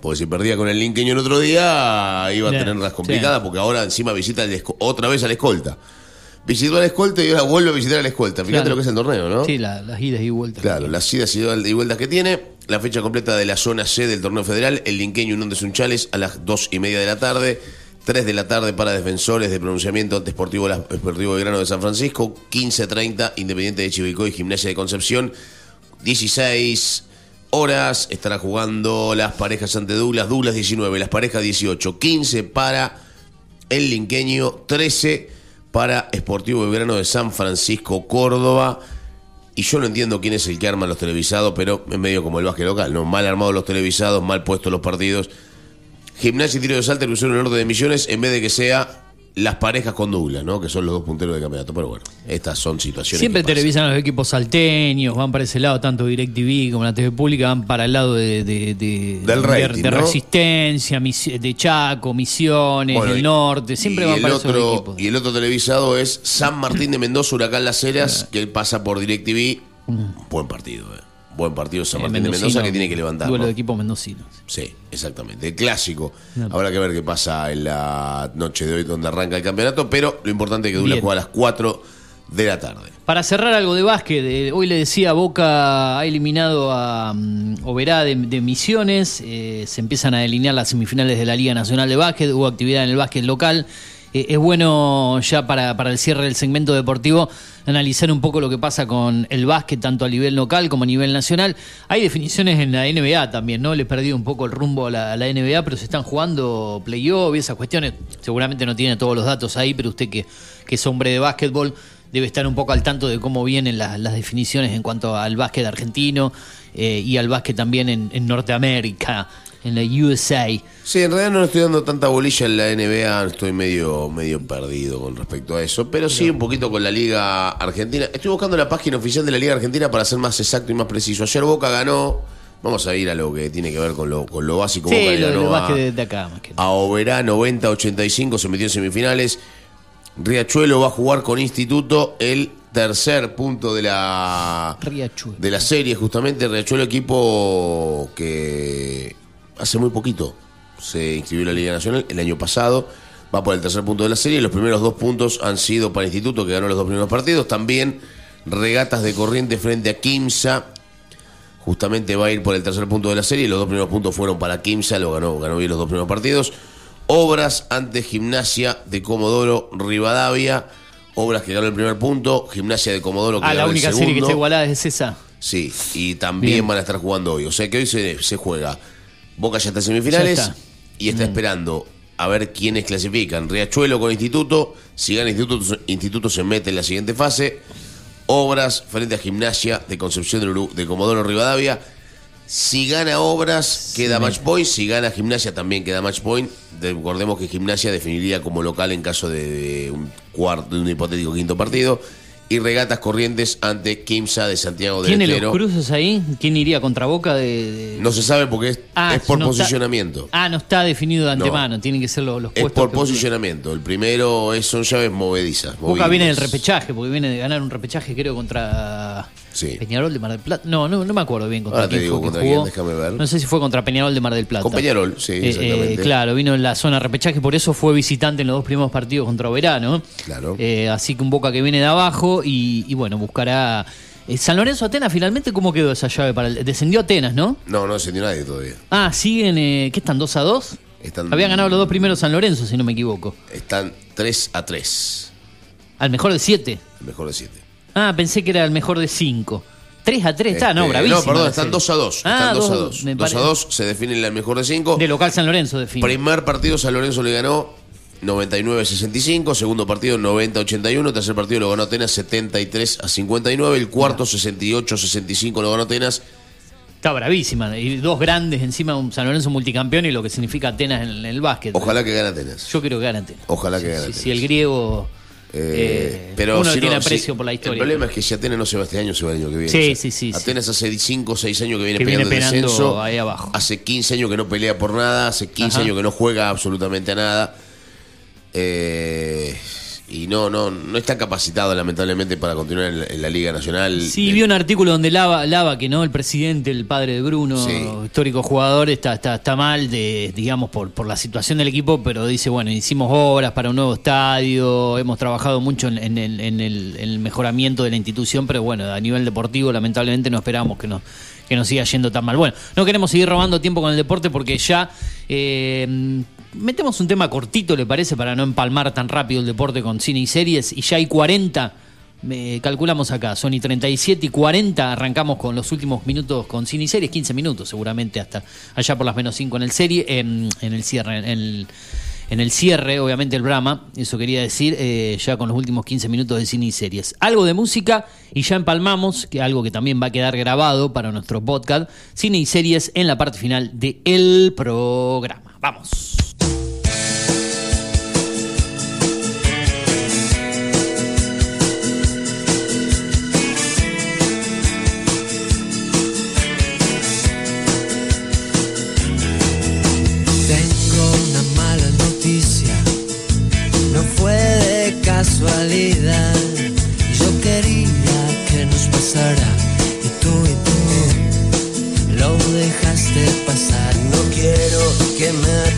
Speaker 3: Porque si perdía con el linqueño el otro día, iba a tenerlas complicadas, porque ahora encima visita otra vez al escolta. Visitó al escolta y ahora vuelve a visitar al escolta. Fíjate
Speaker 2: Claro.
Speaker 3: lo que es el torneo, ¿no?
Speaker 2: Sí, la- las idas y vueltas.
Speaker 3: Claro, las idas y vueltas que tiene. La fecha completa de la zona C del torneo federal. El Linqueño Unión de Sunchales a las dos y media de la tarde. 3 de la tarde para defensores de pronunciamiento ante Sportivo, Sportivo Grano de San Francisco. 15.30 Independiente de Chivilcoy, Gimnasia de Concepción. 16 horas estará jugando las parejas ante Douglas. Douglas 19, las parejas 18. 15 para el Linqueño. 13 para Sportivo Belgrano de San Francisco, Córdoba. Y yo no entiendo quién es el que arma los televisados, pero es medio como el básquet local, ¿no? Mal armados los televisados, mal puestos los partidos. Gimnasia y tiro de salta cruzaron el norte de Misiones en vez de que sea las parejas con Douglas, ¿no? Que son los dos punteros del campeonato. Pero bueno, estas son situaciones.
Speaker 2: Siempre
Speaker 3: que
Speaker 2: televisan los equipos salteños, van para ese lado, tanto DirecTV como la TV pública, van para el lado de, de- de-
Speaker 3: Del
Speaker 2: de-
Speaker 3: rating,
Speaker 2: de
Speaker 3: ¿no?
Speaker 2: Resistencia, de Chaco, Misiones,
Speaker 3: Bueno,
Speaker 2: del Norte, siempre
Speaker 3: y
Speaker 2: van
Speaker 3: el
Speaker 2: para esos
Speaker 3: otro,
Speaker 2: equipos.
Speaker 3: Y el otro televisado es San Martín de Mendoza, Huracán Las Heras, que pasa por DirecTV. Buen partido, eh. Buen partido San
Speaker 2: Eh,
Speaker 3: Martín de Mendoza que tiene que levantar.
Speaker 2: Duelo
Speaker 3: ¿no?
Speaker 2: de equipos mendocinos.
Speaker 3: Sí, exactamente. El clásico.
Speaker 2: No.
Speaker 3: Habrá que ver qué pasa en la noche de hoy donde arranca el campeonato, pero lo importante es que
Speaker 2: Bien.
Speaker 3: juega a las 4 de la tarde.
Speaker 2: Para cerrar algo de básquet, eh, hoy le decía, Boca ha eliminado a mm, Oberá de, de Misiones, eh, se empiezan a delinear las semifinales de la Liga Nacional de Básquet, hubo actividad en el básquet local. Eh, es bueno ya para, para el cierre del segmento deportivo analizar un poco lo que pasa con el básquet, tanto a nivel local como a nivel nacional. Hay definiciones en la NBA también, ¿no? Le he perdido un poco el rumbo a la, NBA, pero se están jugando playoff y esas cuestiones. Seguramente no tiene todos los datos ahí, pero usted que, es hombre de básquetbol debe estar un poco al tanto de cómo vienen la- las definiciones en cuanto al básquet argentino eh, y al básquet también en, en Norteamérica, en la USA.
Speaker 3: Sí, en realidad no estoy dando tanta bolilla en la NBA, estoy medio, medio perdido con respecto a eso, pero sí un poquito con la Liga Argentina. Estoy buscando la página oficial de la Liga Argentina para ser más exacto y más preciso. Ayer Boca ganó, vamos a ir a lo que tiene que ver con lo, con lo básico. Boca
Speaker 2: Sí,
Speaker 3: le
Speaker 2: lo
Speaker 3: ganó a-
Speaker 2: de, de acá. más que
Speaker 3: a Oberá 90-85, se metió en semifinales. Riachuelo va a jugar con Instituto el tercer punto de la
Speaker 2: Riachuelo.
Speaker 3: de la serie, justamente Riachuelo equipo que hace muy poquito se inscribió en la Liga Nacional el año pasado, va por el tercer punto de la serie, los primeros dos puntos han sido para Instituto que ganó los dos primeros partidos, también regatas de corriente frente a Kimsa, justamente va a ir por el tercer punto de la serie. Los dos primeros puntos fueron para Kimsa, lo ganó, ganó bien los dos primeros partidos. Obras ante Gimnasia de Comodoro Rivadavia. Obras que ganó el primer punto, Gimnasia de Comodoro que
Speaker 2: Ah, la
Speaker 3: ganó el
Speaker 2: única
Speaker 3: segundo.
Speaker 2: serie que está igualada es esa.
Speaker 3: Sí, y también
Speaker 2: Bien.
Speaker 3: van a estar jugando hoy. O sea que hoy se, se juega. Boca ya está en semifinales
Speaker 2: está.
Speaker 3: y está
Speaker 2: Mm.
Speaker 3: esperando a ver quiénes clasifican. Riachuelo con Instituto. Si gana Instituto, Instituto se mete en la siguiente fase. Obras frente a Gimnasia de Concepción Uru- de Comodoro Rivadavia. Si gana Obras, queda match point. Si gana Gimnasia, también queda match point. Recordemos que Gimnasia definiría como local en caso de, de un cuarto, de un hipotético quinto partido. Y Regatas Corrientes ante Quimsa de Santiago del
Speaker 2: ¿Tiene los cruces ahí? ¿Quién iría contra Boca de...? de-
Speaker 3: No se sabe porque es,
Speaker 2: Ah,
Speaker 3: es por
Speaker 2: no está-
Speaker 3: posicionamiento.
Speaker 2: Ah, no está definido de
Speaker 3: No.
Speaker 2: antemano, tienen que ser los, los
Speaker 3: Es por posicionamiento. El primero es, son llaves movedizas.
Speaker 2: Boca viene del repechaje, porque viene de ganar un repechaje, creo, contra
Speaker 3: Sí.
Speaker 2: Peñarol de Mar del Plata. No, no, no me acuerdo bien contra
Speaker 3: Ahora te
Speaker 2: quién
Speaker 3: digo
Speaker 2: fue que
Speaker 3: contra
Speaker 2: jugó.
Speaker 3: quién, déjame ver.
Speaker 2: No sé si fue contra Peñarol de Mar del Plata.
Speaker 3: Con Peñarol, sí,
Speaker 2: Eh, eh,
Speaker 3: exactamente.
Speaker 2: claro, vino en la zona repechaje, por eso fue visitante en los dos primeros partidos contra Verano.
Speaker 3: Claro.
Speaker 2: Eh, así que un Boca que viene de abajo y, y bueno, buscará. eh, San Lorenzo Atenas, finalmente, ¿cómo quedó esa llave? para el- Descendió Atenas, ¿no?
Speaker 3: No, no descendió nadie todavía.
Speaker 2: Ah, siguen. Eh, ¿Qué están? ¿2 a 2?
Speaker 3: Están,
Speaker 2: Habían ganado los dos primeros San Lorenzo, si no me equivoco.
Speaker 3: Están 3 a 3.
Speaker 2: Al mejor de 7.
Speaker 3: El mejor de 7.
Speaker 2: Ah, pensé que era el mejor de 5. 3 a 3, está, no, bravísimo.
Speaker 3: Este, No, perdón, están 2 a 2.
Speaker 2: Ah,
Speaker 3: están 2 a
Speaker 2: dos,
Speaker 3: 2.
Speaker 2: me
Speaker 3: 2 a
Speaker 2: pare-
Speaker 3: 2 se define el mejor de 5.
Speaker 2: De local San Lorenzo, define.
Speaker 3: Primer partido San Lorenzo le ganó 99-65, segundo partido 90-81, tercer partido lo ganó Atenas 73 a 59, el cuarto 68-65 lo ganó Atenas.
Speaker 2: Está bravísima. Y dos grandes encima, un San Lorenzo multicampeón y lo que significa Atenas en, en el básquet.
Speaker 3: Ojalá que gane Atenas.
Speaker 2: Yo quiero que gane Atenas.
Speaker 3: Ojalá que
Speaker 2: Sí,
Speaker 3: gane
Speaker 2: sí,
Speaker 3: Atenas.
Speaker 2: Si el griego.
Speaker 3: Eh, pero
Speaker 2: uno
Speaker 3: si
Speaker 2: tiene
Speaker 3: no, si-
Speaker 2: aprecio por la historia.
Speaker 3: El problema es que si Atenas no se va este año, se va el año que viene.
Speaker 2: Sí, sí, sí,
Speaker 3: Atenas hace 5 o 6 años que viene
Speaker 2: Que viene
Speaker 3: peleando el
Speaker 2: peleando
Speaker 3: descenso.
Speaker 2: ahí abajo.
Speaker 3: Hace 15 años que no pelea por nada, hace 15
Speaker 2: Ajá.
Speaker 3: años que no juega absolutamente a nada. Eh, y no, no, no está capacitado lamentablemente para continuar en la, en la Liga Nacional.
Speaker 2: Sí, vi un artículo donde Lava, Lava, que no, el presidente, el padre de Bruno,
Speaker 3: Sí.
Speaker 2: histórico jugador, está, está, está mal de, digamos, por, por la situación del equipo, pero dice, bueno, hicimos obras para un nuevo estadio, hemos trabajado mucho en, en el, en el- en el mejoramiento de la institución, pero bueno, a nivel deportivo, lamentablemente no esperamos que nos, que nos siga yendo tan mal. Bueno, no queremos seguir robando tiempo con el deporte porque ya eh, metemos un tema cortito, ¿le parece? Para no empalmar tan rápido el deporte con cine y series, y ya hay 40 me calculamos acá, son y 37 y 40, arrancamos con los últimos minutos con cine y series, 15 minutos seguramente hasta allá por las menos 5 en el serie, en, el cierre, en el, cierre, obviamente el Brahma, eso quería decir, eh, ya con los últimos 15 minutos de cine y series. Algo de música y ya empalmamos, que algo que también va a quedar grabado para nuestro podcast, cine y series en la parte final del programa. Vamos.
Speaker 1: Quiero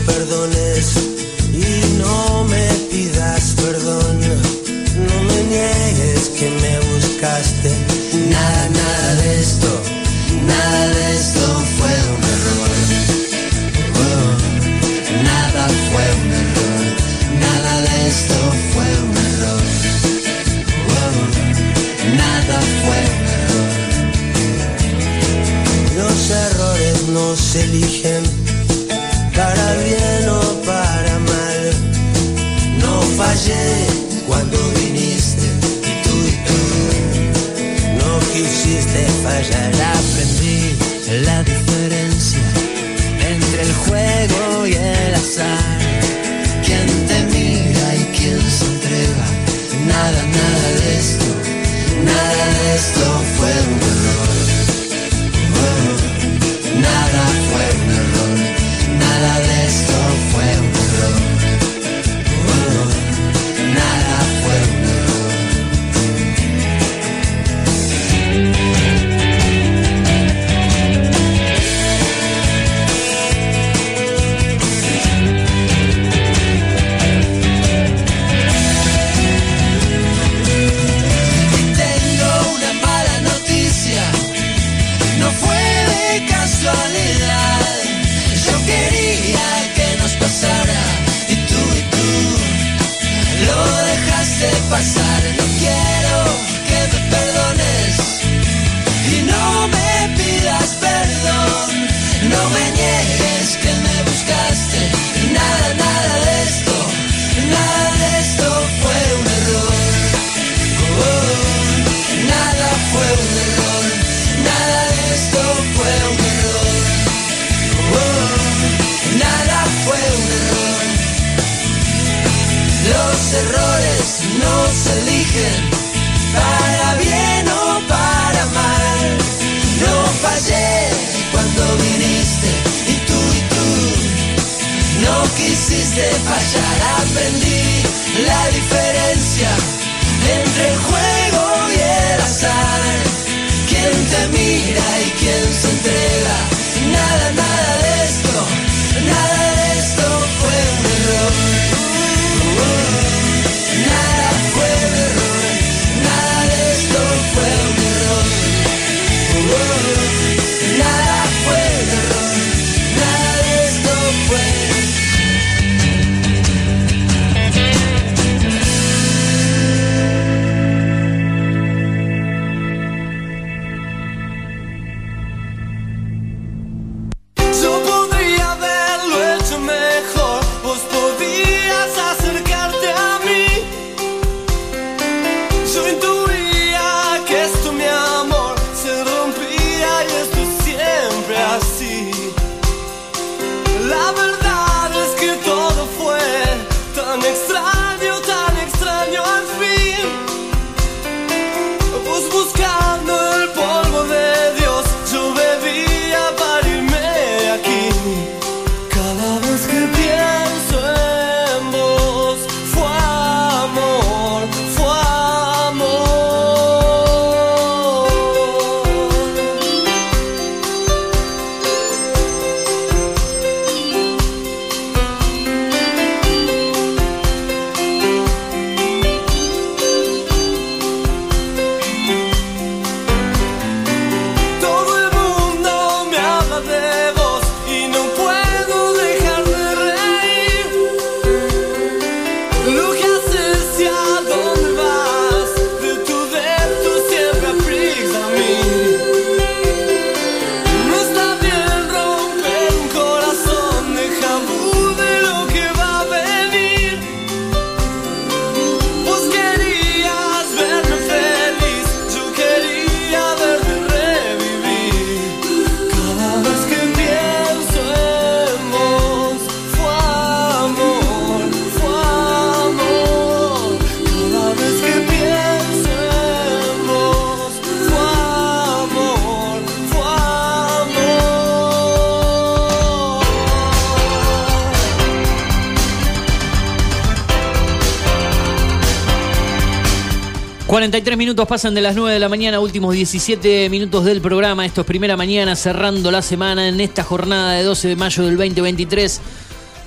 Speaker 2: minutos pasan de las 9 de la mañana, últimos 17 minutos del programa. Esto es primera mañana, cerrando la semana en esta jornada de 12 de mayo del 2023.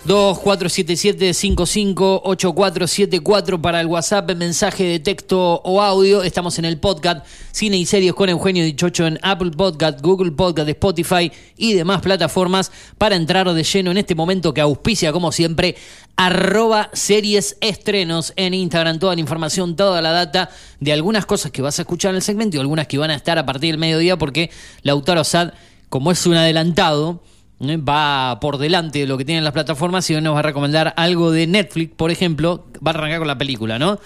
Speaker 2: 2477-558474 para el WhatsApp, mensaje de texto o audio. Estamos en el podcast Cine y Series con Eugenio Dichocho en Apple Podcast, Google Podcast, Spotify y demás plataformas para entrar de lleno en este momento que auspicia, como siempre, arroba series estrenos en Instagram. Toda la información, toda la data de algunas cosas que vas a escuchar en el segmento y algunas que van a estar a partir del mediodía porque Lautaro Sad, como es un adelantado. Va por delante de lo que tienen las plataformas y hoy nos va a recomendar algo de Netflix, por ejemplo. Va a arrancar con la película, ¿no?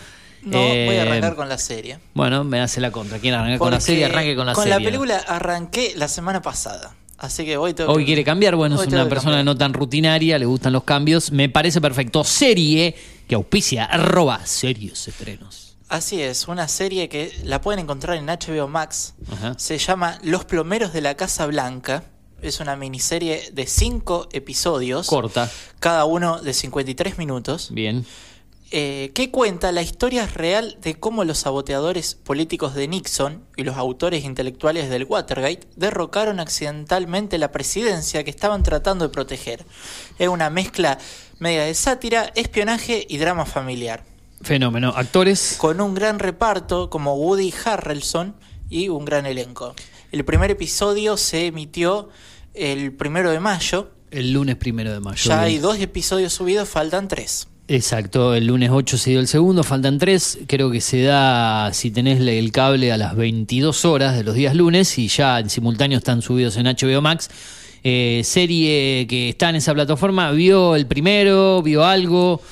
Speaker 4: No,
Speaker 2: Eh,
Speaker 4: voy a arrancar con la serie.
Speaker 2: Bueno, me hace la contra. ¿Quién arranca con la serie? Arranque con la
Speaker 4: con
Speaker 2: serie.
Speaker 4: la película arranqué la semana pasada. Así que hoy tengo
Speaker 2: Hoy
Speaker 4: que-
Speaker 2: quiere cambiar, bueno,
Speaker 4: hoy
Speaker 2: es una persona no tan rutinaria, le gustan los cambios. Me parece perfecto. Serie que auspicia, arroba serios estrenos.
Speaker 4: Así es, una serie que la pueden encontrar en HBO Max.
Speaker 2: Ajá.
Speaker 4: Se llama Los plomeros de la Casa Blanca. Es una miniserie de cinco episodios.
Speaker 2: Corta.
Speaker 4: Cada uno de 53 minutos.
Speaker 2: Bien.
Speaker 4: eh, que cuenta la historia real de cómo los saboteadores políticos de Nixon y los autores intelectuales del Watergate derrocaron accidentalmente la presidencia que estaban tratando de proteger. Es una mezcla media de sátira, espionaje y drama familiar.
Speaker 2: Fenómeno. Actores.
Speaker 4: Con un gran reparto como Woody Harrelson y un gran elenco. El primer episodio se emitió el primero de mayo.
Speaker 2: El lunes primero de mayo.
Speaker 4: Ya hay dos episodios subidos, faltan tres.
Speaker 2: Exacto, el lunes 8 se dio el segundo, faltan tres. Creo que se da, si tenés el cable, a las 22 horas de los días lunes y ya en simultáneo están subidos en HBO Max. Eh, serie que está en esa plataforma, ¿vio el primero? ¿Vio algo?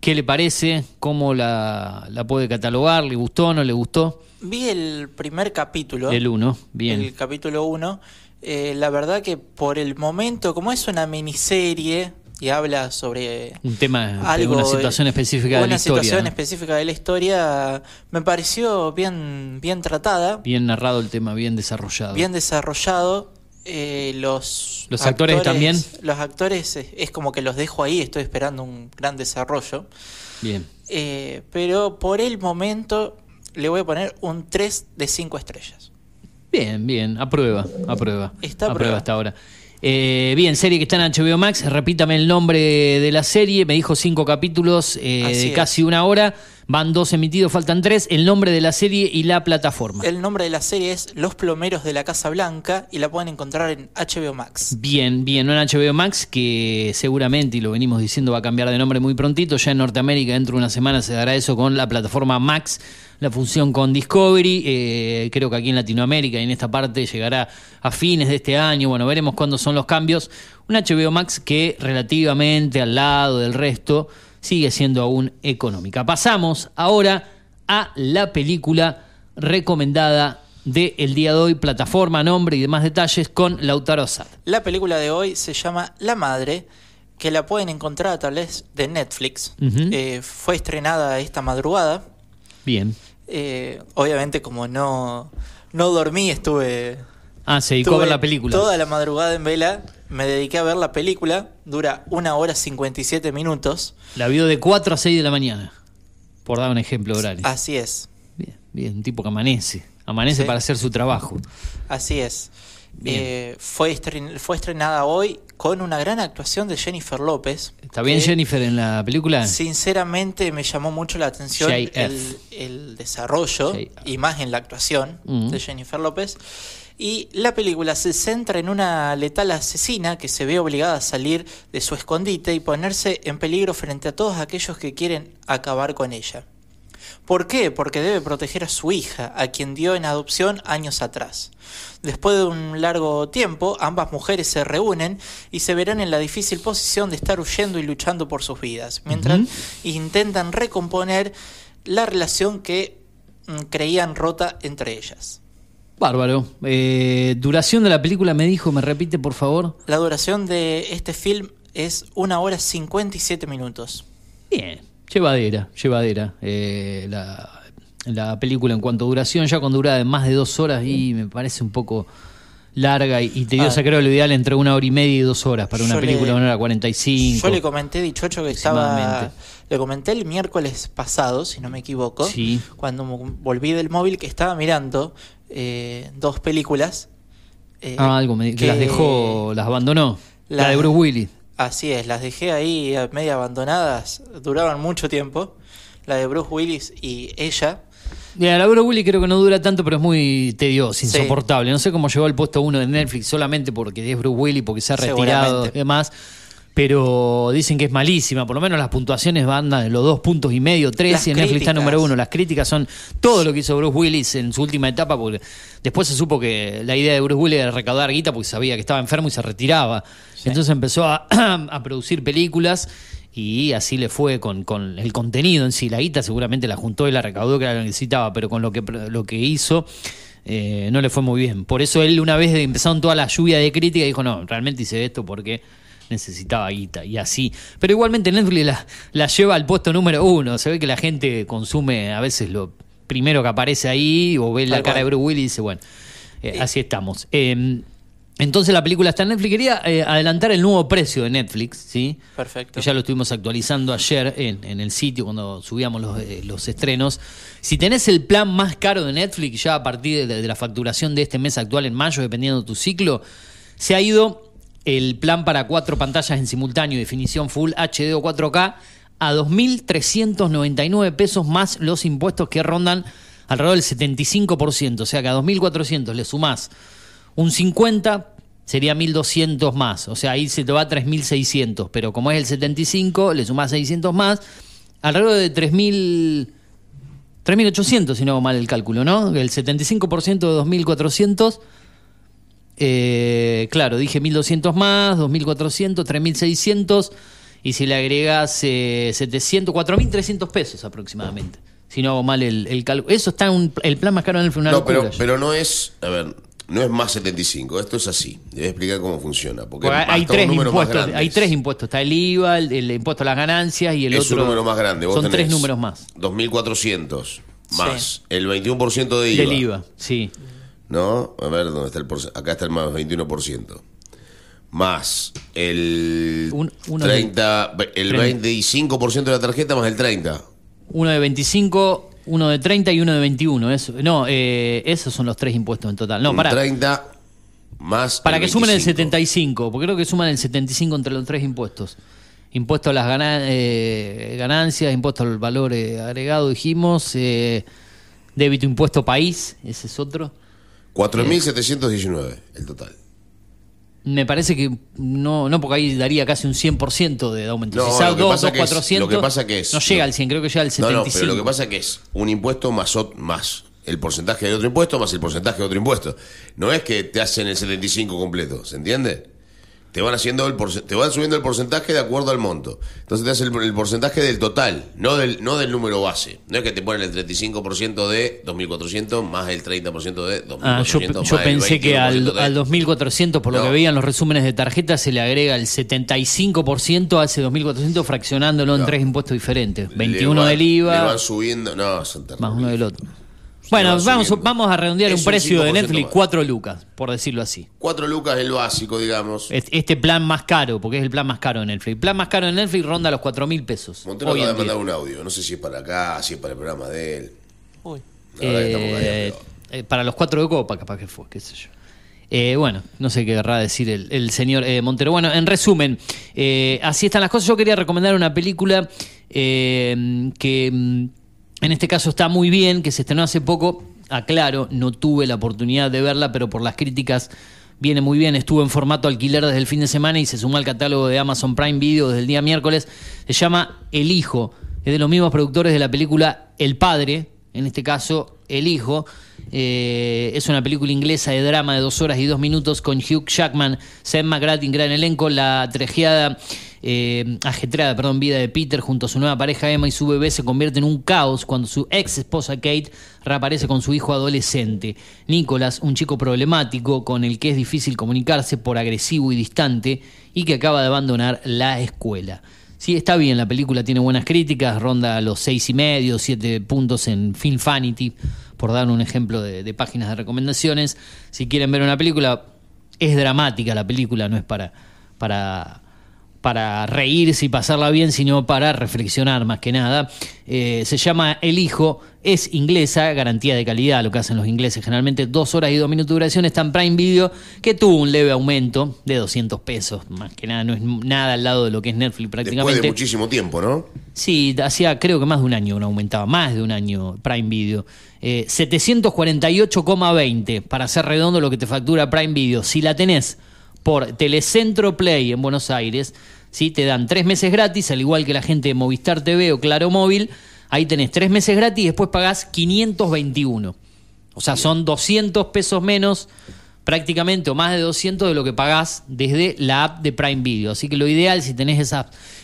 Speaker 2: ¿Qué le parece? ¿Cómo la, la puede catalogar? ¿Le gustó? ¿No le gustó?
Speaker 4: Vi el primer capítulo.
Speaker 2: El 1, bien.
Speaker 4: El capítulo 1. La verdad que por el momento, como es una miniserie y habla sobre
Speaker 2: Un tema,
Speaker 4: algo,
Speaker 2: una situación
Speaker 4: eh,
Speaker 2: específica de la
Speaker 4: una
Speaker 2: historia.
Speaker 4: situación
Speaker 2: ¿no?
Speaker 4: específica de la historia, me pareció bien, bien tratada,
Speaker 2: Bien narrado el tema, bien desarrollado.
Speaker 4: bien desarrollado. Eh, los,
Speaker 2: ¿Los actores también?
Speaker 4: Los actores eh, es como que los dejo ahí, estoy esperando un gran desarrollo.
Speaker 2: Bien.
Speaker 4: Eh, pero por el momento le voy a poner un 3 de 5 estrellas.
Speaker 2: Bien, bien, aprueba, aprueba.
Speaker 4: Está
Speaker 2: aprueba hasta ahora. Eh, bien, serie que está en HBO Max, repítame el nombre de la serie, me dijo cinco capítulos eh, de casi una hora, van dos emitidos, faltan tres, el nombre de la serie y la plataforma.
Speaker 4: El nombre de la serie es Los Plomeros de la Casa Blanca y la pueden encontrar en HBO Max.
Speaker 2: Bien, bien, no en HBO Max, que seguramente, y lo venimos diciendo, va a cambiar de nombre muy prontito. Ya en Norteamérica, dentro de una semana, se dará eso con la plataforma Max, la función con Discovery. Eh, creo que aquí en Latinoamérica y en esta parte llegará a fines de este año. Bueno, veremos cuándo son los cambios. Un HBO Max que relativamente al lado del resto sigue siendo aún económica. Pasamos ahora a la película recomendada del día de hoy, plataforma, nombre y demás detalles con Lautaro.
Speaker 4: La película de hoy se llama La Madre, que la pueden encontrar a través de Netflix. Eh, fue estrenada esta madrugada.
Speaker 2: Bien.
Speaker 4: Eh, obviamente como no, no dormí, estuve...
Speaker 2: Ah, se dedicó a ver la película.
Speaker 4: Toda la madrugada en vela me dediqué a ver la película. Dura una hora 57 minutos.
Speaker 2: La vio de 4 a 6 de la mañana. Por dar un ejemplo horario.
Speaker 4: Así es.
Speaker 2: Bien, un tipo que amanece. Amanece
Speaker 4: Sí.
Speaker 2: para hacer su trabajo.
Speaker 4: Así es. Eh, fue, estren- fue estrenada hoy con una gran actuación de Jennifer López.
Speaker 2: ¿Está bien Jennifer en la película?
Speaker 4: Sinceramente me llamó mucho la atención el desarrollo y más en la actuación
Speaker 2: Mm.
Speaker 4: de Jennifer López. Y la película se centra en una letal asesina que se ve obligada a salir de su escondite y ponerse en peligro frente a todos aquellos que quieren acabar con ella. ¿Por qué? Porque debe proteger a su hija, a quien dio en adopción años atrás. Después de un largo tiempo, ambas mujeres se reúnen y se verán en la difícil posición de estar huyendo y luchando por sus vidas, mientras intentan recomponer la relación que mm, creían rota entre ellas.
Speaker 2: Bárbaro. Eh, duración de la película me dijo, me repite por favor.
Speaker 4: La duración de este film es una hora 57 minutos.
Speaker 2: Bien, llevadera, llevadera. Eh, la, la película en cuanto a duración, ya cuando dura de más de dos horas y me parece un poco larga y, y tediosa.
Speaker 4: Ah.
Speaker 2: Creo lo ideal entre una hora y media y dos horas para una
Speaker 4: le-
Speaker 2: película de una hora 45.
Speaker 4: Yo le comenté, dichocho, que estaba. Le comenté el miércoles pasado, si no me equivoco,
Speaker 2: Sí.
Speaker 4: cuando volví del móvil, que estaba mirando eh, dos películas. eh,
Speaker 2: Ah, algo me, que las dejó, las abandonó. La,
Speaker 4: La-
Speaker 2: de Bruce Willis.
Speaker 4: Así es, las dejé ahí a media abandonadas, duraban mucho tiempo. La de Bruce Willis y ella.
Speaker 2: La Bruce Willis creo que no dura tanto, pero es muy tedioso,
Speaker 4: Sí.
Speaker 2: insoportable. No sé cómo llegó al puesto uno de Netflix solamente porque es Bruce Willis, porque se ha retirado y demás. Pero dicen que es malísima, por lo menos las puntuaciones van de los dos puntos y medio, tres,
Speaker 4: Las
Speaker 2: y en Netflix está número uno. Las críticas son todo lo que hizo Bruce Willis en su última etapa, porque después se supo que la idea de Bruce Willis era recaudar guita porque sabía que estaba enfermo y se retiraba. Entonces empezó a, a producir películas y así le fue con, con el contenido en sí. La guita seguramente la juntó y la recaudó que que necesitaba, pero con lo que, lo que hizo eh, no le fue muy bien. Por eso él una vez empezaron toda la lluvia de crítica dijo, no, realmente hice esto porque necesitaba guita y así. Pero igualmente Netflix la, la lleva al puesto número uno. Se ve que la gente consume a veces lo primero que aparece ahí o ve la cara de Bruce Willis y dice, bueno, eh, así estamos. Eh, entonces la película está en Netflix. Quería eh, adelantar el nuevo precio de Netflix, ¿sí?
Speaker 4: Perfecto.
Speaker 2: Que ya lo estuvimos actualizando ayer en, en el sitio cuando subíamos los, eh, los estrenos. Si tenés el plan más caro de Netflix, ya a partir de, de la facturación de este mes actual en mayo, dependiendo de tu ciclo, se ha ido el plan para cuatro pantallas en simultáneo, definición Full HD o 4K, a 2.399 pesos más los impuestos que rondan alrededor del 75%. O sea que a 2.400 le sumás un 50 sería 1200 más, o sea, ahí se te va a 3600, pero como es el 75, le sumás 600 más, alrededor de 3000 3800 si no hago mal el cálculo, ¿no? El 75% de 2400 eh, claro, dije 1200 más, 2400, 3600 y si le agregas eh, 700, 4300 pesos aproximadamente. Si no hago mal el, el cálculo. Eso está en un- el plan más caro en el una
Speaker 3: No, pero, pero no es, a ver, no es más 75, esto es así. A explicar cómo funciona. Porque
Speaker 2: Porque hay, tres impuestos, hay tres impuestos. Está el IVA, el, el impuesto a las ganancias y el
Speaker 3: es
Speaker 2: otro.
Speaker 3: un número más grande. Vos
Speaker 2: Son tres
Speaker 3: tenés
Speaker 2: números más.
Speaker 3: 2.400 más el 21% de IVA.
Speaker 2: Del IVA, sí.
Speaker 3: ¿no? A ver, ¿dónde está el porcentaje? Acá está el más 21%. Más el
Speaker 2: Un- uno de-
Speaker 3: 30, el
Speaker 2: Treinta.
Speaker 3: 25% de la tarjeta más el 30.
Speaker 2: Uno de 25, uno de 30 y uno de 21. Eso, no, eh, esos son los tres impuestos en total. No, para.
Speaker 3: 30 más
Speaker 2: Para que sumen el
Speaker 3: 25.
Speaker 2: 75, porque creo que suman el 75 entre los tres impuestos. Impuesto a las eh, ganancias, impuesto al valor eh, agregado, dijimos, eh, débito impuesto país, ese es otro.
Speaker 3: 4.719 el total.
Speaker 2: Me parece que no, no porque ahí daría casi un 100% de aumento.
Speaker 3: No,
Speaker 2: si
Speaker 3: que
Speaker 2: 2,
Speaker 3: pasa
Speaker 2: 2,
Speaker 3: que es-
Speaker 2: 400,
Speaker 3: lo que pasa que es-
Speaker 2: no llega al 100, creo que llega al
Speaker 3: No,
Speaker 2: 75.
Speaker 3: no, pero lo que pasa que es un impuesto más, más el porcentaje de otro impuesto más el porcentaje de otro impuesto. No es que te hacen el 75 completo, ¿se entiende? Te van haciendo el te van subiendo el porcentaje de acuerdo al monto. Entonces te hacen el, el porcentaje del total, no del no del número base. No es que te ponen el 35% de 2400 más el 30% de 2400
Speaker 2: Ah, yo,
Speaker 3: más
Speaker 2: yo
Speaker 3: el
Speaker 2: pensé que al,
Speaker 3: 21% de-
Speaker 2: al 2400, por lo que veían los resúmenes de tarjeta, se le agrega el 75% a ese 2400 fraccionándolo en tres impuestos diferentes.
Speaker 3: le
Speaker 2: 21
Speaker 3: van-
Speaker 2: del
Speaker 3: Le
Speaker 2: IVA,
Speaker 3: van subiendo, no, son terribles.
Speaker 2: más uno del otro. Bueno, vamos,
Speaker 3: subiendo.
Speaker 2: vamos a redondear
Speaker 3: Es
Speaker 2: un
Speaker 3: un
Speaker 2: precio de
Speaker 3: 5%
Speaker 2: Netflix,
Speaker 3: más.
Speaker 2: 4 lucas, por decirlo así.
Speaker 3: 4 lucas el básico, digamos.
Speaker 2: Es- Este plan más caro, porque es el plan más caro de Netflix. El plan más caro de Netflix ronda los 4 mil pesos.
Speaker 3: Montero acaba de mandar un audio. No sé si es para acá, si es para el programa de él.
Speaker 4: Uy.
Speaker 3: La verdad que estamos
Speaker 2: Eh,
Speaker 3: callados.
Speaker 2: eh, para los cuatro de copa, capaz que fue, qué sé yo. Eh, bueno, no sé qué querrá decir el, el señor eh, Montero. Bueno, en resumen, eh, así están las cosas. Yo quería recomendar una película eh, que mm, en este caso está muy bien, que se estrenó hace poco. Aclaro, no tuve la oportunidad de verla, pero por las críticas viene muy bien. Estuvo en formato alquiler desde el fin de semana y se sumó al catálogo de Amazon Prime Video desde el día miércoles. Se llama El Hijo. Es de los mismos productores de la película El Padre, en este caso El Hijo. Eh, es una película inglesa de drama de dos horas y dos minutos con Hugh Jackman, Sam McGrath en gran elenco, la trejeada, eh, ajetreada perdón, vida de Peter junto a su nueva pareja Emma y su bebé se convierte en un caos cuando su ex esposa Kate reaparece con su hijo adolescente. Nicholas, un chico problemático con el que es difícil comunicarse por agresivo y distante y que acaba de abandonar la escuela. Sí, está bien, la película tiene buenas críticas, ronda los seis y medio, siete puntos en Film Fanity, por dar un ejemplo de, de páginas de recomendaciones. Si quieren ver una película, es dramática la película, no es para, para, para reírse y pasarla bien, sino para reflexionar más que nada. Eh, se llama El Hijo, es inglesa, garantía de calidad, lo que hacen los ingleses generalmente, dos horas y dos minutos de duración, está en Prime Video, que tuvo un leve aumento de 200 pesos, más que nada, no es nada al lado de lo que es Netflix
Speaker 3: Después
Speaker 2: prácticamente.
Speaker 3: de muchísimo tiempo, ¿no?
Speaker 2: Sí, hacía creo que más de un año no aumentaba, más de un año Prime Video. Eh, 748,20 para hacer redondo lo que te factura Prime Video. Si la tenés por Telecentro Play en Buenos Aires, ¿sí? te dan tres meses gratis, al igual que la gente de Movistar TV o Claro Móvil. Ahí tenés tres meses gratis y después pagás 521. O sea, son 200 pesos menos prácticamente o más de 200 de lo que pagás desde la app de Prime Video. Así que lo ideal, si tenés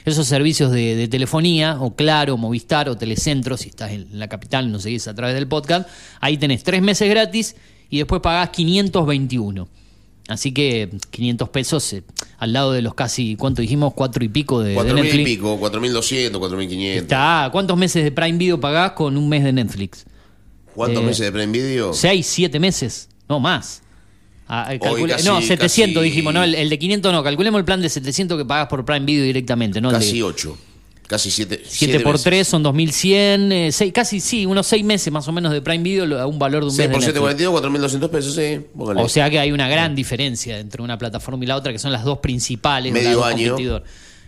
Speaker 2: esos servicios de, telefonía, o Claro, Movistar o Telecentro, si estás en la capital nos seguís a través del podcast, ahí tenés tres meses gratis y después pagás 521. Así que 500 pesos eh, al lado de los casi, ¿cuánto dijimos? Cuatro y pico de, de
Speaker 3: 4.000 y
Speaker 2: Netflix.
Speaker 3: pico, 4.200, 4.500.
Speaker 2: Está, ¿cuántos meses de Prime Video pagás con un mes de Netflix?
Speaker 3: ¿Cuántos
Speaker 2: Eh,
Speaker 3: meses de Prime Video?
Speaker 2: Seis, siete meses, no más. Ah, eh, calcule-
Speaker 3: casi-
Speaker 2: no, 700
Speaker 3: casi-
Speaker 2: dijimos, no, el, el de 500 no, calculemos el plan de 700 que pagas por Prime Video directamente, ¿no? El de-
Speaker 3: Casi 8. Casi 7.
Speaker 2: 7 por 3 son 2100, eh, seis- casi sí, unos 6 meses más o menos de Prime Video a un valor de un
Speaker 3: 6
Speaker 2: mes
Speaker 3: por
Speaker 2: de
Speaker 3: 7,
Speaker 2: Netflix.
Speaker 3: 42, 4.200 pesos, sí. póngale.
Speaker 2: O sea que hay una gran diferencia entre una plataforma y la otra, que son las dos principales.
Speaker 3: Medio año.
Speaker 2: competidor.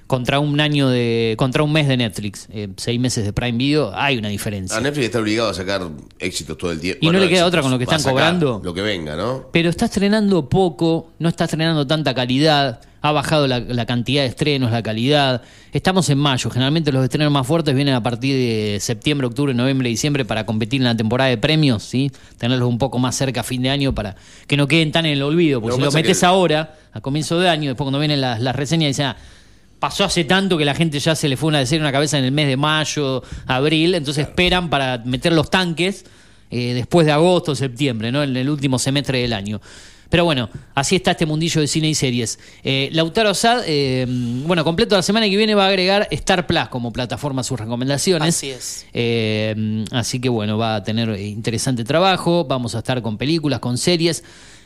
Speaker 2: Contra un año de, contra un mes de Netflix, eh, seis meses de Prime Video, hay una diferencia.
Speaker 3: A Netflix está obligado a sacar éxitos todo el tiempo.
Speaker 2: Y no le queda otra con lo que están cobrando.
Speaker 3: Lo que venga, ¿no?
Speaker 2: Pero está estrenando poco, no está estrenando tanta calidad, ha bajado la, la cantidad de estrenos, la calidad. Estamos en mayo, generalmente los estrenos más fuertes vienen a partir de septiembre, octubre, noviembre, diciembre para competir en la temporada de premios, ¿sí? Tenerlos un poco más cerca a fin de año para que no queden tan en el olvido, porque si lo metes
Speaker 3: que-
Speaker 2: ahora, a comienzo de año, después cuando vienen las, las reseñas, dicen, ah, pasó hace tanto que la gente ya se le fue una de serie una cabeza en el mes de mayo, abril, entonces esperan para meter los tanques eh, después de agosto, septiembre, ¿no? En el último semestre del año. Pero bueno, así está este mundillo de cine y series. Eh, Lautaro Sad, eh, bueno, completo la semana que viene va a agregar Star Plus como plataforma a sus recomendaciones.
Speaker 4: Así es.
Speaker 2: Eh, así que bueno, va a tener interesante trabajo. Vamos a estar con películas, con series.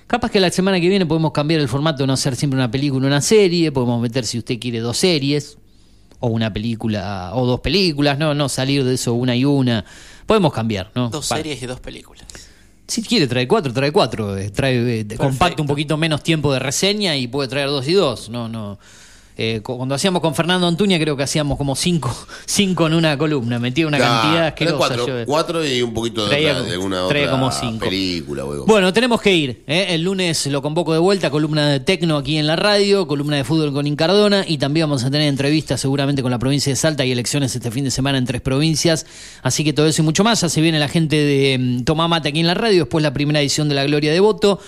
Speaker 2: Capaz que la semana que viene podemos cambiar el formato, no hacer siempre una película, una serie. Podemos meter, si usted quiere, dos series. O una película, o dos películas. No, no salir de eso una y una. Podemos cambiar, ¿no?
Speaker 4: Dos series y dos películas.
Speaker 2: Si quiere trae cuatro, trae cuatro. eh, Trae, eh, compacta un poquito menos tiempo de reseña y puede traer dos y dos. No, no. Eh, cu- cuando hacíamos con Fernando Antuña creo que hacíamos como cinco, cinco en una columna. Metía una cantidad asquerosa.
Speaker 3: cuatro,
Speaker 2: yo-
Speaker 3: cuatro y un poquito de,
Speaker 2: Traía
Speaker 3: otra- de alguna otra
Speaker 2: como cinco.
Speaker 3: película.
Speaker 2: Bueno, tenemos que ir. ¿eh? El lunes lo convoco de vuelta, columna de Tecno aquí en la radio, columna de fútbol con Incardona y también vamos a tener entrevistas seguramente con la provincia de Salta y elecciones este fin de semana en tres provincias. Así que todo eso y mucho más. Ya se viene la gente de mm, Tomá Mate aquí en la radio, después la primera edición de La Gloria de Voto.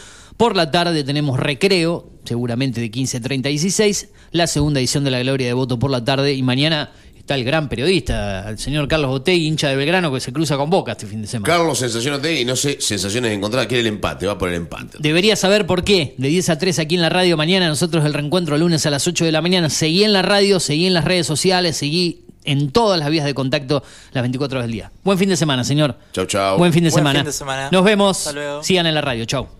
Speaker 2: Por la tarde tenemos recreo, seguramente de 15.30 a 16, la segunda edición de La Gloria de Voto por la tarde y mañana está el gran periodista, el señor Carlos Botegui, hincha de Belgrano, que se cruza con Boca este fin de semana.
Speaker 3: Carlos, sensaciones de y no sé, sensaciones encontradas. Quiere el empate, va por el empate.
Speaker 2: Debería saber por qué. De 10 a 3 aquí en la radio mañana, nosotros el reencuentro el lunes a las 8 de la mañana. Seguí en la radio, seguí en las redes sociales, seguí en todas las vías de contacto las 24 horas del día. Buen fin de semana, señor.
Speaker 3: Chau, chau.
Speaker 2: Buen fin de,
Speaker 4: Buen
Speaker 2: semana.
Speaker 4: fin de semana.
Speaker 2: Nos vemos.
Speaker 4: Hasta luego.
Speaker 2: Sigan en la radio. Chau.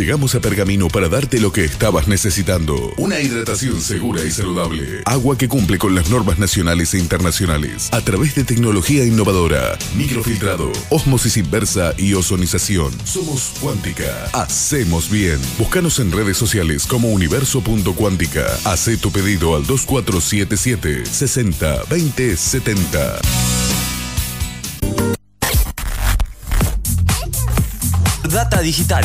Speaker 18: Llegamos a Pergamino para darte lo que estabas necesitando. Una hidratación segura y saludable. Agua que cumple con las normas nacionales e internacionales. A través de tecnología innovadora. Microfiltrado, osmosis inversa y ozonización. Somos Cuántica. Hacemos bien. Búscanos en redes sociales como universo.cuántica. Hacé tu pedido al 2477 60 20 70.
Speaker 6: Data Digital